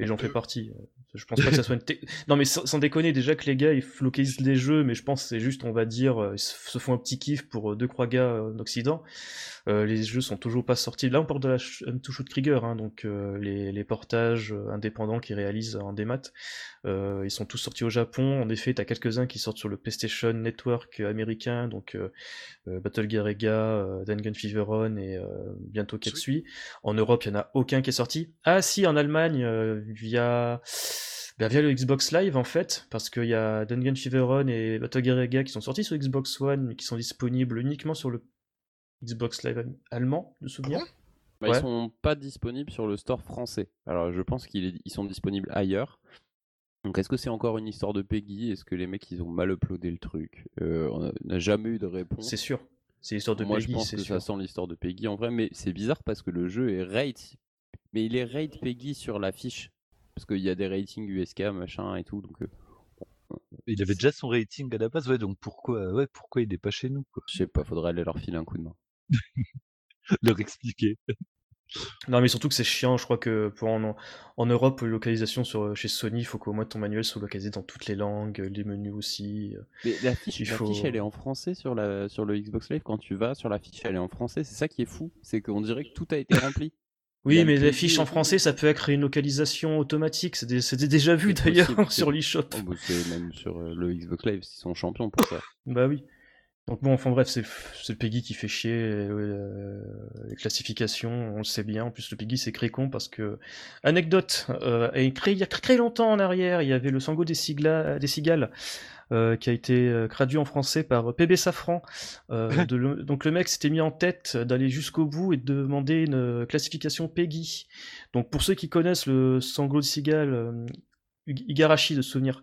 et j'en fais partie. Euh, je pense pas que ça soit une non mais sans, déconner déjà que les gars ils localisent les jeux mais je pense que c'est juste on va dire euh, ils se font un petit kiff pour euh, deux trois gars en Occident. Euh, les jeux sont toujours pas sortis. Là on parle de la ch- to shoot Krieger hein, donc euh, les, les portages indépendants qui réalisent en démat. Euh, ils sont tous sortis au Japon. En effet t'as quelques uns qui sortent sur le PlayStation Network américain donc Battle Gear Ega, euh, Dangan Feveron et euh, bientôt Ketsui. En Europe, il n'y en a aucun qui est sorti. Ah si, en Allemagne, via... ben, via le Xbox Live en fait, parce qu'il y a Dangan Feveron et Battle qui sont sortis sur Xbox One, mais qui sont disponibles uniquement sur le Xbox Live allemand, de souvenir. bon? Bah, Ouais. Ils sont pas disponibles sur le store français. Alors, je pense qu'ils ils sont disponibles ailleurs. Donc, est-ce que c'est encore une histoire de Peggy? Est-ce que les mecs ils ont mal uploadé le truc? Euh, On n'a jamais eu de réponse. C'est sûr. C'est l'histoire de Moi, Peggy, je pense que sûr. ça sent l'histoire de Peggy en vrai, mais c'est bizarre parce que le jeu est rate, mais il est rate Peggy sur la fiche parce qu'il y a des ratings USK machin et tout, donc euh, Il avait déjà son rating à la base, ouais, donc pourquoi, ouais, pourquoi il est pas chez nous, quoi je sais pas, faudrait aller leur filer un coup de main. Leur expliquer. Non, mais surtout que c'est chiant. Je crois que pour en, en Europe, localisation sur, chez Sony, il faut qu'au moins ton manuel soit localisé dans toutes les langues, les menus aussi. Mais la fiche, Il la faut- fiche, elle est en français sur la sur le Xbox Live quand tu vas sur la fiche, elle est en français. C'est ça qui est fou, c'est qu'on dirait que tout a été rempli. Oui, mais le les Peggy fiches et en français, ça peut être une localisation automatique. C'était déjà vu d'ailleurs sur l'eShop. C'est même sur euh, le Xbox Live, ils sont champions pour ça. Bah oui. Donc bon, enfin bref, c'est Peggy qui fait chier euh, les classifications, on le sait bien. En plus, le Peggy c'est très con parce que anecdote, euh, et créé, il y a très longtemps en arrière, il y avait le Sango des, cigla- des cigales euh, qui a été euh, traduit en français par PB Safran. Euh, de le- donc le mec s'était mis en tête d'aller jusqu'au bout et de demander une euh, classification Peggy. Donc pour ceux qui connaissent le Sango des cigales, euh, Igarashi de souvenir.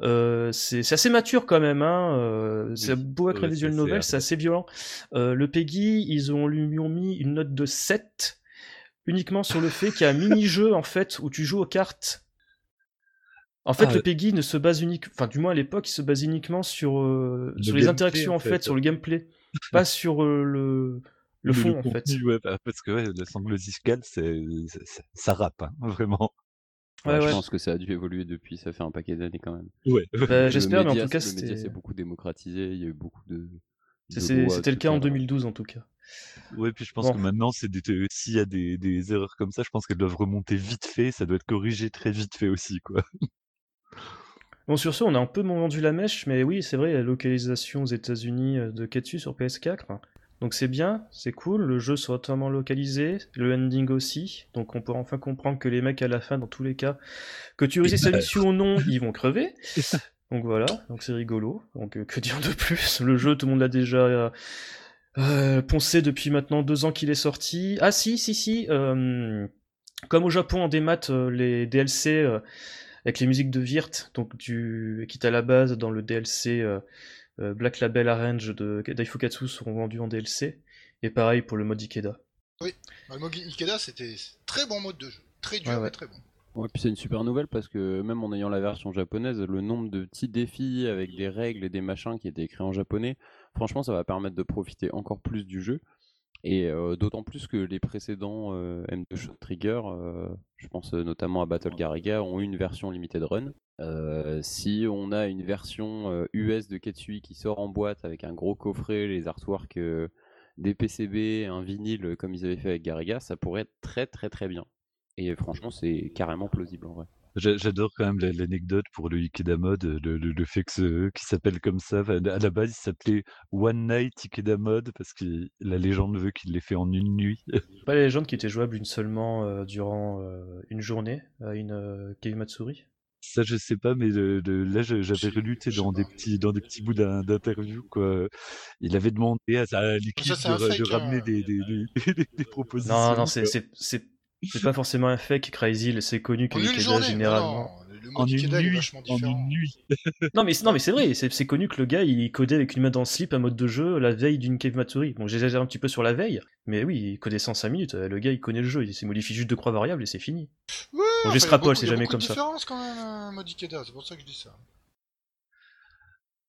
Euh, c'est c'est assez mature quand même. Hein. Euh, c'est beau être un visual c'est novel, c'est assez violent. Euh, le Peggy, ils ont lui ont mis une note de 7 uniquement sur le fait qu'il y a un mini-jeu en fait où tu joues aux cartes. En fait, Ah, le. Peggy ne se base uniquement, enfin du moins à l'époque, il se base uniquement sur euh, Le sur les interactions en fait, fait. sur le gameplay, pas sur euh, le le fond en fait. ouais, bah, parce que ouais, le sangle discal, c'est, ça rappe, hein, vraiment. Ouais, Ouais, ouais. Je pense que ça a dû évoluer depuis, ça fait un paquet d'années quand même. Ouais. Bah, J'espère, mais en tout cas, le média s'est beaucoup démocratisé, il y a eu beaucoup de. c'était le cas en etc. 2012 en tout cas. Ouais, puis je pense Bon. que maintenant, c'est euh, s'il y a des, des erreurs comme ça, je pense qu'elles doivent remonter vite fait, ça doit être corrigé très vite fait aussi, quoi. Bon, sur ce, on a un peu vendu la mèche, mais oui, c'est vrai, la localisation aux États-Unis euh, de Ketsu sur PS4. Donc c'est bien, c'est cool, le jeu sera totalement localisé, le ending aussi, donc on pourra enfin comprendre que les mecs à la fin, dans tous les cas, que tu réussisses la mission ou non, ils vont crever. Donc voilà, donc c'est rigolo. Donc euh, que dire de plus? Le jeu, tout le monde l'a déjà euh, poncé depuis maintenant deux ans qu'il est sorti. Ah si, si, si. euh, comme au Japon en démat, euh, les DLC euh, avec les musiques de Virt, donc du qui est à la base dans le DLC euh, euh, Black Label Arrange de Daifukatsu seront vendus en DLC. Et pareil pour le mode Ikeda. Bah, Le mode Ikeda, c'était très bon mode de jeu. Très dur, Ouais, ouais. mais très bon. Ouais, puis c'est une super nouvelle parce que même en ayant la version japonaise, le nombre de petits défis avec des règles et des machins qui étaient écrits en japonais, franchement, ça va permettre de profiter encore plus du jeu. Et euh, d'autant plus que les précédents euh, M2 Shot Trigger, euh, je pense notamment à Battle Garaga, ont eu une version limited run. Si on a une version US de Ketsui qui sort en boîte avec un gros coffret, les artworks, des PCB, un vinyle comme ils avaient fait avec Garaga, ça pourrait être très très très bien. Et franchement, c'est carrément plausible en vrai. J'a- J'adore quand même la- l'anecdote pour le Ikeda Mode, le, le- le fait que ce, qu'il s'appelle comme ça. Enfin, À la base, il s'appelait One Night Ikeda Mode parce que la légende veut qu'il l'ait fait en une nuit. Pas les légendes qui étaient jouables une seulement euh, durant euh, une journée à une euh, Game Matsuri? Ça, je sais pas, mais là, je- j'avais Je- relu tu sais, je sais dans des pas. petits, dans des petits bouts d'un- d'interview, quoi. Il avait demandé à, l'équipe c'est de, un ra- de fake, ramener hein. des, des, des, des- des propositions. Non, non, c'est quoi. c'est- c'est- c'est pas forcément un fake, Crazy, c'est connu que Ikeda journée, généralement. non, le En mode une Ikeda il est nuit, vachement en différent. une nuit. Non mais, c'est- non mais c'est vrai, c'est c'est connu que le gars il codait avec une main dans le slip un mode de jeu la veille d'une Cave Matsuri. Bon j'exagère un petit peu sur la veille, mais oui, il codait ça en 5 minutes, euh, le gars il connaît le jeu, il s'est modifié juste deux croix variables et c'est fini. Ouais, Bon, enfin, il y a j'extrapole, beaucoup- c'est il y a jamais beaucoup comme de ça. différences quand même, un mode Ikeda, c'est pour ça que je dis ça.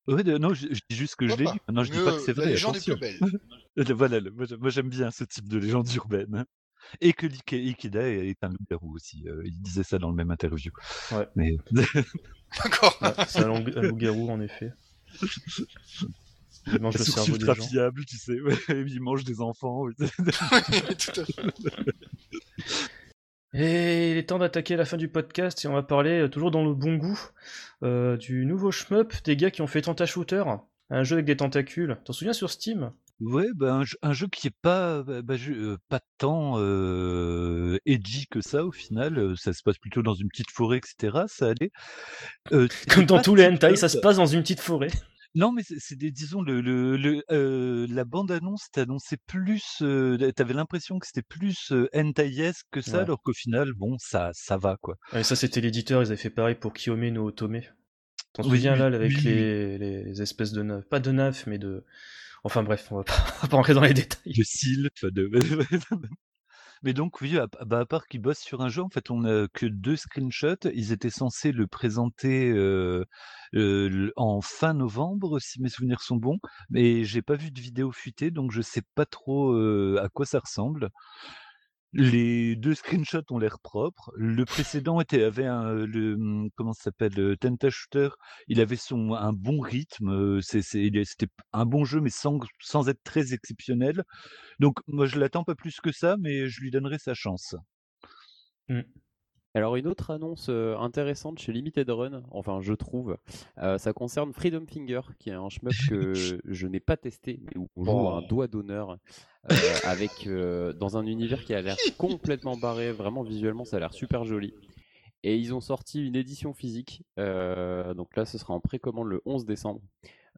Ouais, de- non, je, je dis juste que je l'ai lu. Non, je dis pas que euh, c'est La vrai. légende est plus belle. Voilà, moi, j'a- moi, j'aime bien ce type de légende urbaine. Et que Ikeda est un loup-garou aussi. euh, il disait ça dans le même interview. Ouais. Mais D'accord. Ouais, c'est un, loup-garou en effet. Il mange le cerveau des gens. fiable, tu sais. ouais, il mange des enfants. Oui, tout à fait. Et il est temps d'attaquer la fin du podcast et on va parler, euh, toujours dans le bon goût, euh, du nouveau shmup des gars qui ont fait Tenta Shooter, un jeu avec des tentacules. T'en souviens sur Steam? Ouais, bah, un, jeu, un jeu qui est pas, bah, bah, je- pas tant edgy que ça au final. Ça se passe plutôt dans une petite forêt, etc. Ça allait. Comme dans pas tous les hentai, ça se passe dans une petite forêt. Non, mais c'est c'est des, disons, le, le, le, la bande-annonce t'annonçait plus, euh, t'avais l'impression que c'était plus euh, hentai-esque que ça, Ouais. alors qu'au final, bon, ça, ça va, quoi. Et ça, c'était l'éditeur, ils avaient fait pareil pour Kiyome no Otome. T'en Oui, souviens oui, là, avec oui, oui. les, les, les espèces de naves Pas de naves, mais de. Enfin bref, on va pas, on va pas rentrer dans les détails. de sylph, de... Mais donc, oui, à, bah, à part qu'ils bossent sur un jeu, en fait, on a que deux screenshots. Ils étaient censés le présenter euh, euh, le- en fin novembre, si mes souvenirs sont bons. Mais j'ai pas vu de vidéo fuitée, donc je sais pas trop euh, à quoi ça ressemble. Les deux screenshots ont l'air propres. Le précédent était avait un le hum, comment s'appelle euh, Tenta Shooter. Il avait son un bon rythme. euh, C'est c'était un bon jeu, mais sans sans être très exceptionnel. Donc moi je l'attends pas plus que ça, mais je lui donnerai sa chance. Alors une autre annonce euh, intéressante chez Limited Run, enfin je trouve, euh, ça concerne Freedom Finger, qui est un shmup que je n'ai pas testé, mais où on joue à un Oh. doigt d'honneur, euh, avec euh, dans un univers qui a l'air complètement barré, vraiment visuellement ça a l'air super joli. Et ils ont sorti une édition physique, donc là ce sera en précommande le 11 décembre.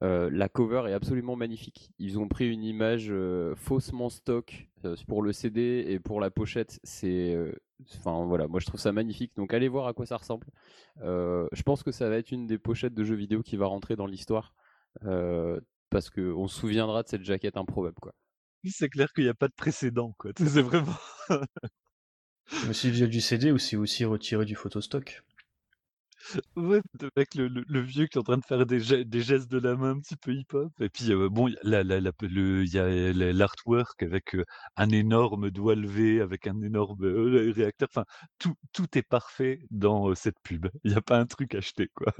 Euh, la cover est absolument magnifique. Ils ont pris une image euh, faussement stock euh, pour le CD et pour la pochette, c'est, euh, enfin voilà, moi je trouve ça magnifique. Donc allez voir à quoi ça ressemble. Euh, je pense que ça va être une des pochettes de jeux vidéo qui va rentrer dans l'histoire euh, parce que on se souviendra de cette jaquette improbable quoi. C'est clair qu'il n'y a pas de précédent, quoi. C'est vraiment. Mais c'est du CD ou c'est aussi retiré du photostock? Ouais, avec le, le- vieux qui est en train de faire des, des gestes de la main un petit peu hip-hop. Et puis, euh, bon, il la- la- la- il y a la- l'artwork avec euh, un énorme doigt levé, avec un énorme euh, réacteur. Enfin, tout, tout est parfait dans cette pub. Il n'y a pas un truc acheté, quoi.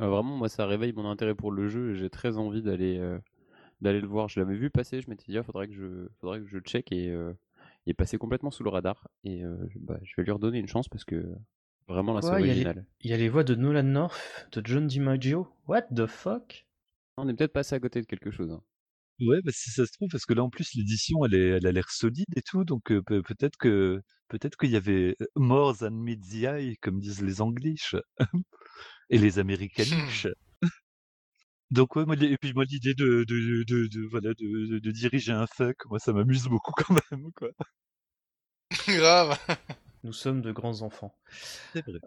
Euh, vraiment, moi ça réveille mon intérêt pour le jeu et j'ai très envie d'aller d'aller le voir. Je l'avais vu passer, je m'étais dit, ah, faudrait que je, faudrait que je check et il est passé complètement sous le radar. Et bah, je vais lui redonner une chance parce que vraiment là c'est Quoi, il y a les- original. Il y a les voix de Nolan North, de John DiMaggio. What the fuck? On est peut-être passé à côté de quelque chose. hein. Ouais, bah, si ça se trouve, parce que là, en plus, l'édition, elle est elle a l'air solide et tout, donc peut peut-être que peut-être qu'il y avait, heu, more than meets the eye, comme disent les Anglish et les Americanish. Donc ouais, moi et puis moi l'idée de de de de voilà, de de de diriger un fuck, moi ça m'amuse beaucoup quand même, quoi. Grave. Nous sommes de grands enfants.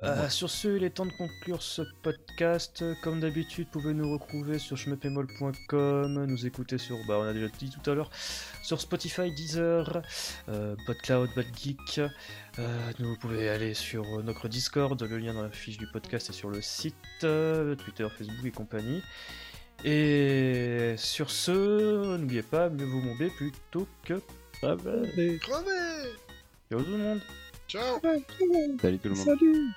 Euh, sur ce, il est temps de conclure ce podcast. Comme d'habitude, vous pouvez nous retrouver sur schmeppemol.com, nous écouter sur, bah, on a déjà dit tout à l'heure, sur Spotify, Deezer, euh, PodCloud, BadGeek. Euh, vous pouvez aller sur notre Discord, le lien dans la fiche du podcast et sur le site, euh, Twitter, Facebook et compagnie. Et sur ce, n'oubliez pas, mieux vaut bomber plutôt que... Ah bah, Crevez Ciao tout le monde? Ciao salut tout le monde. Salut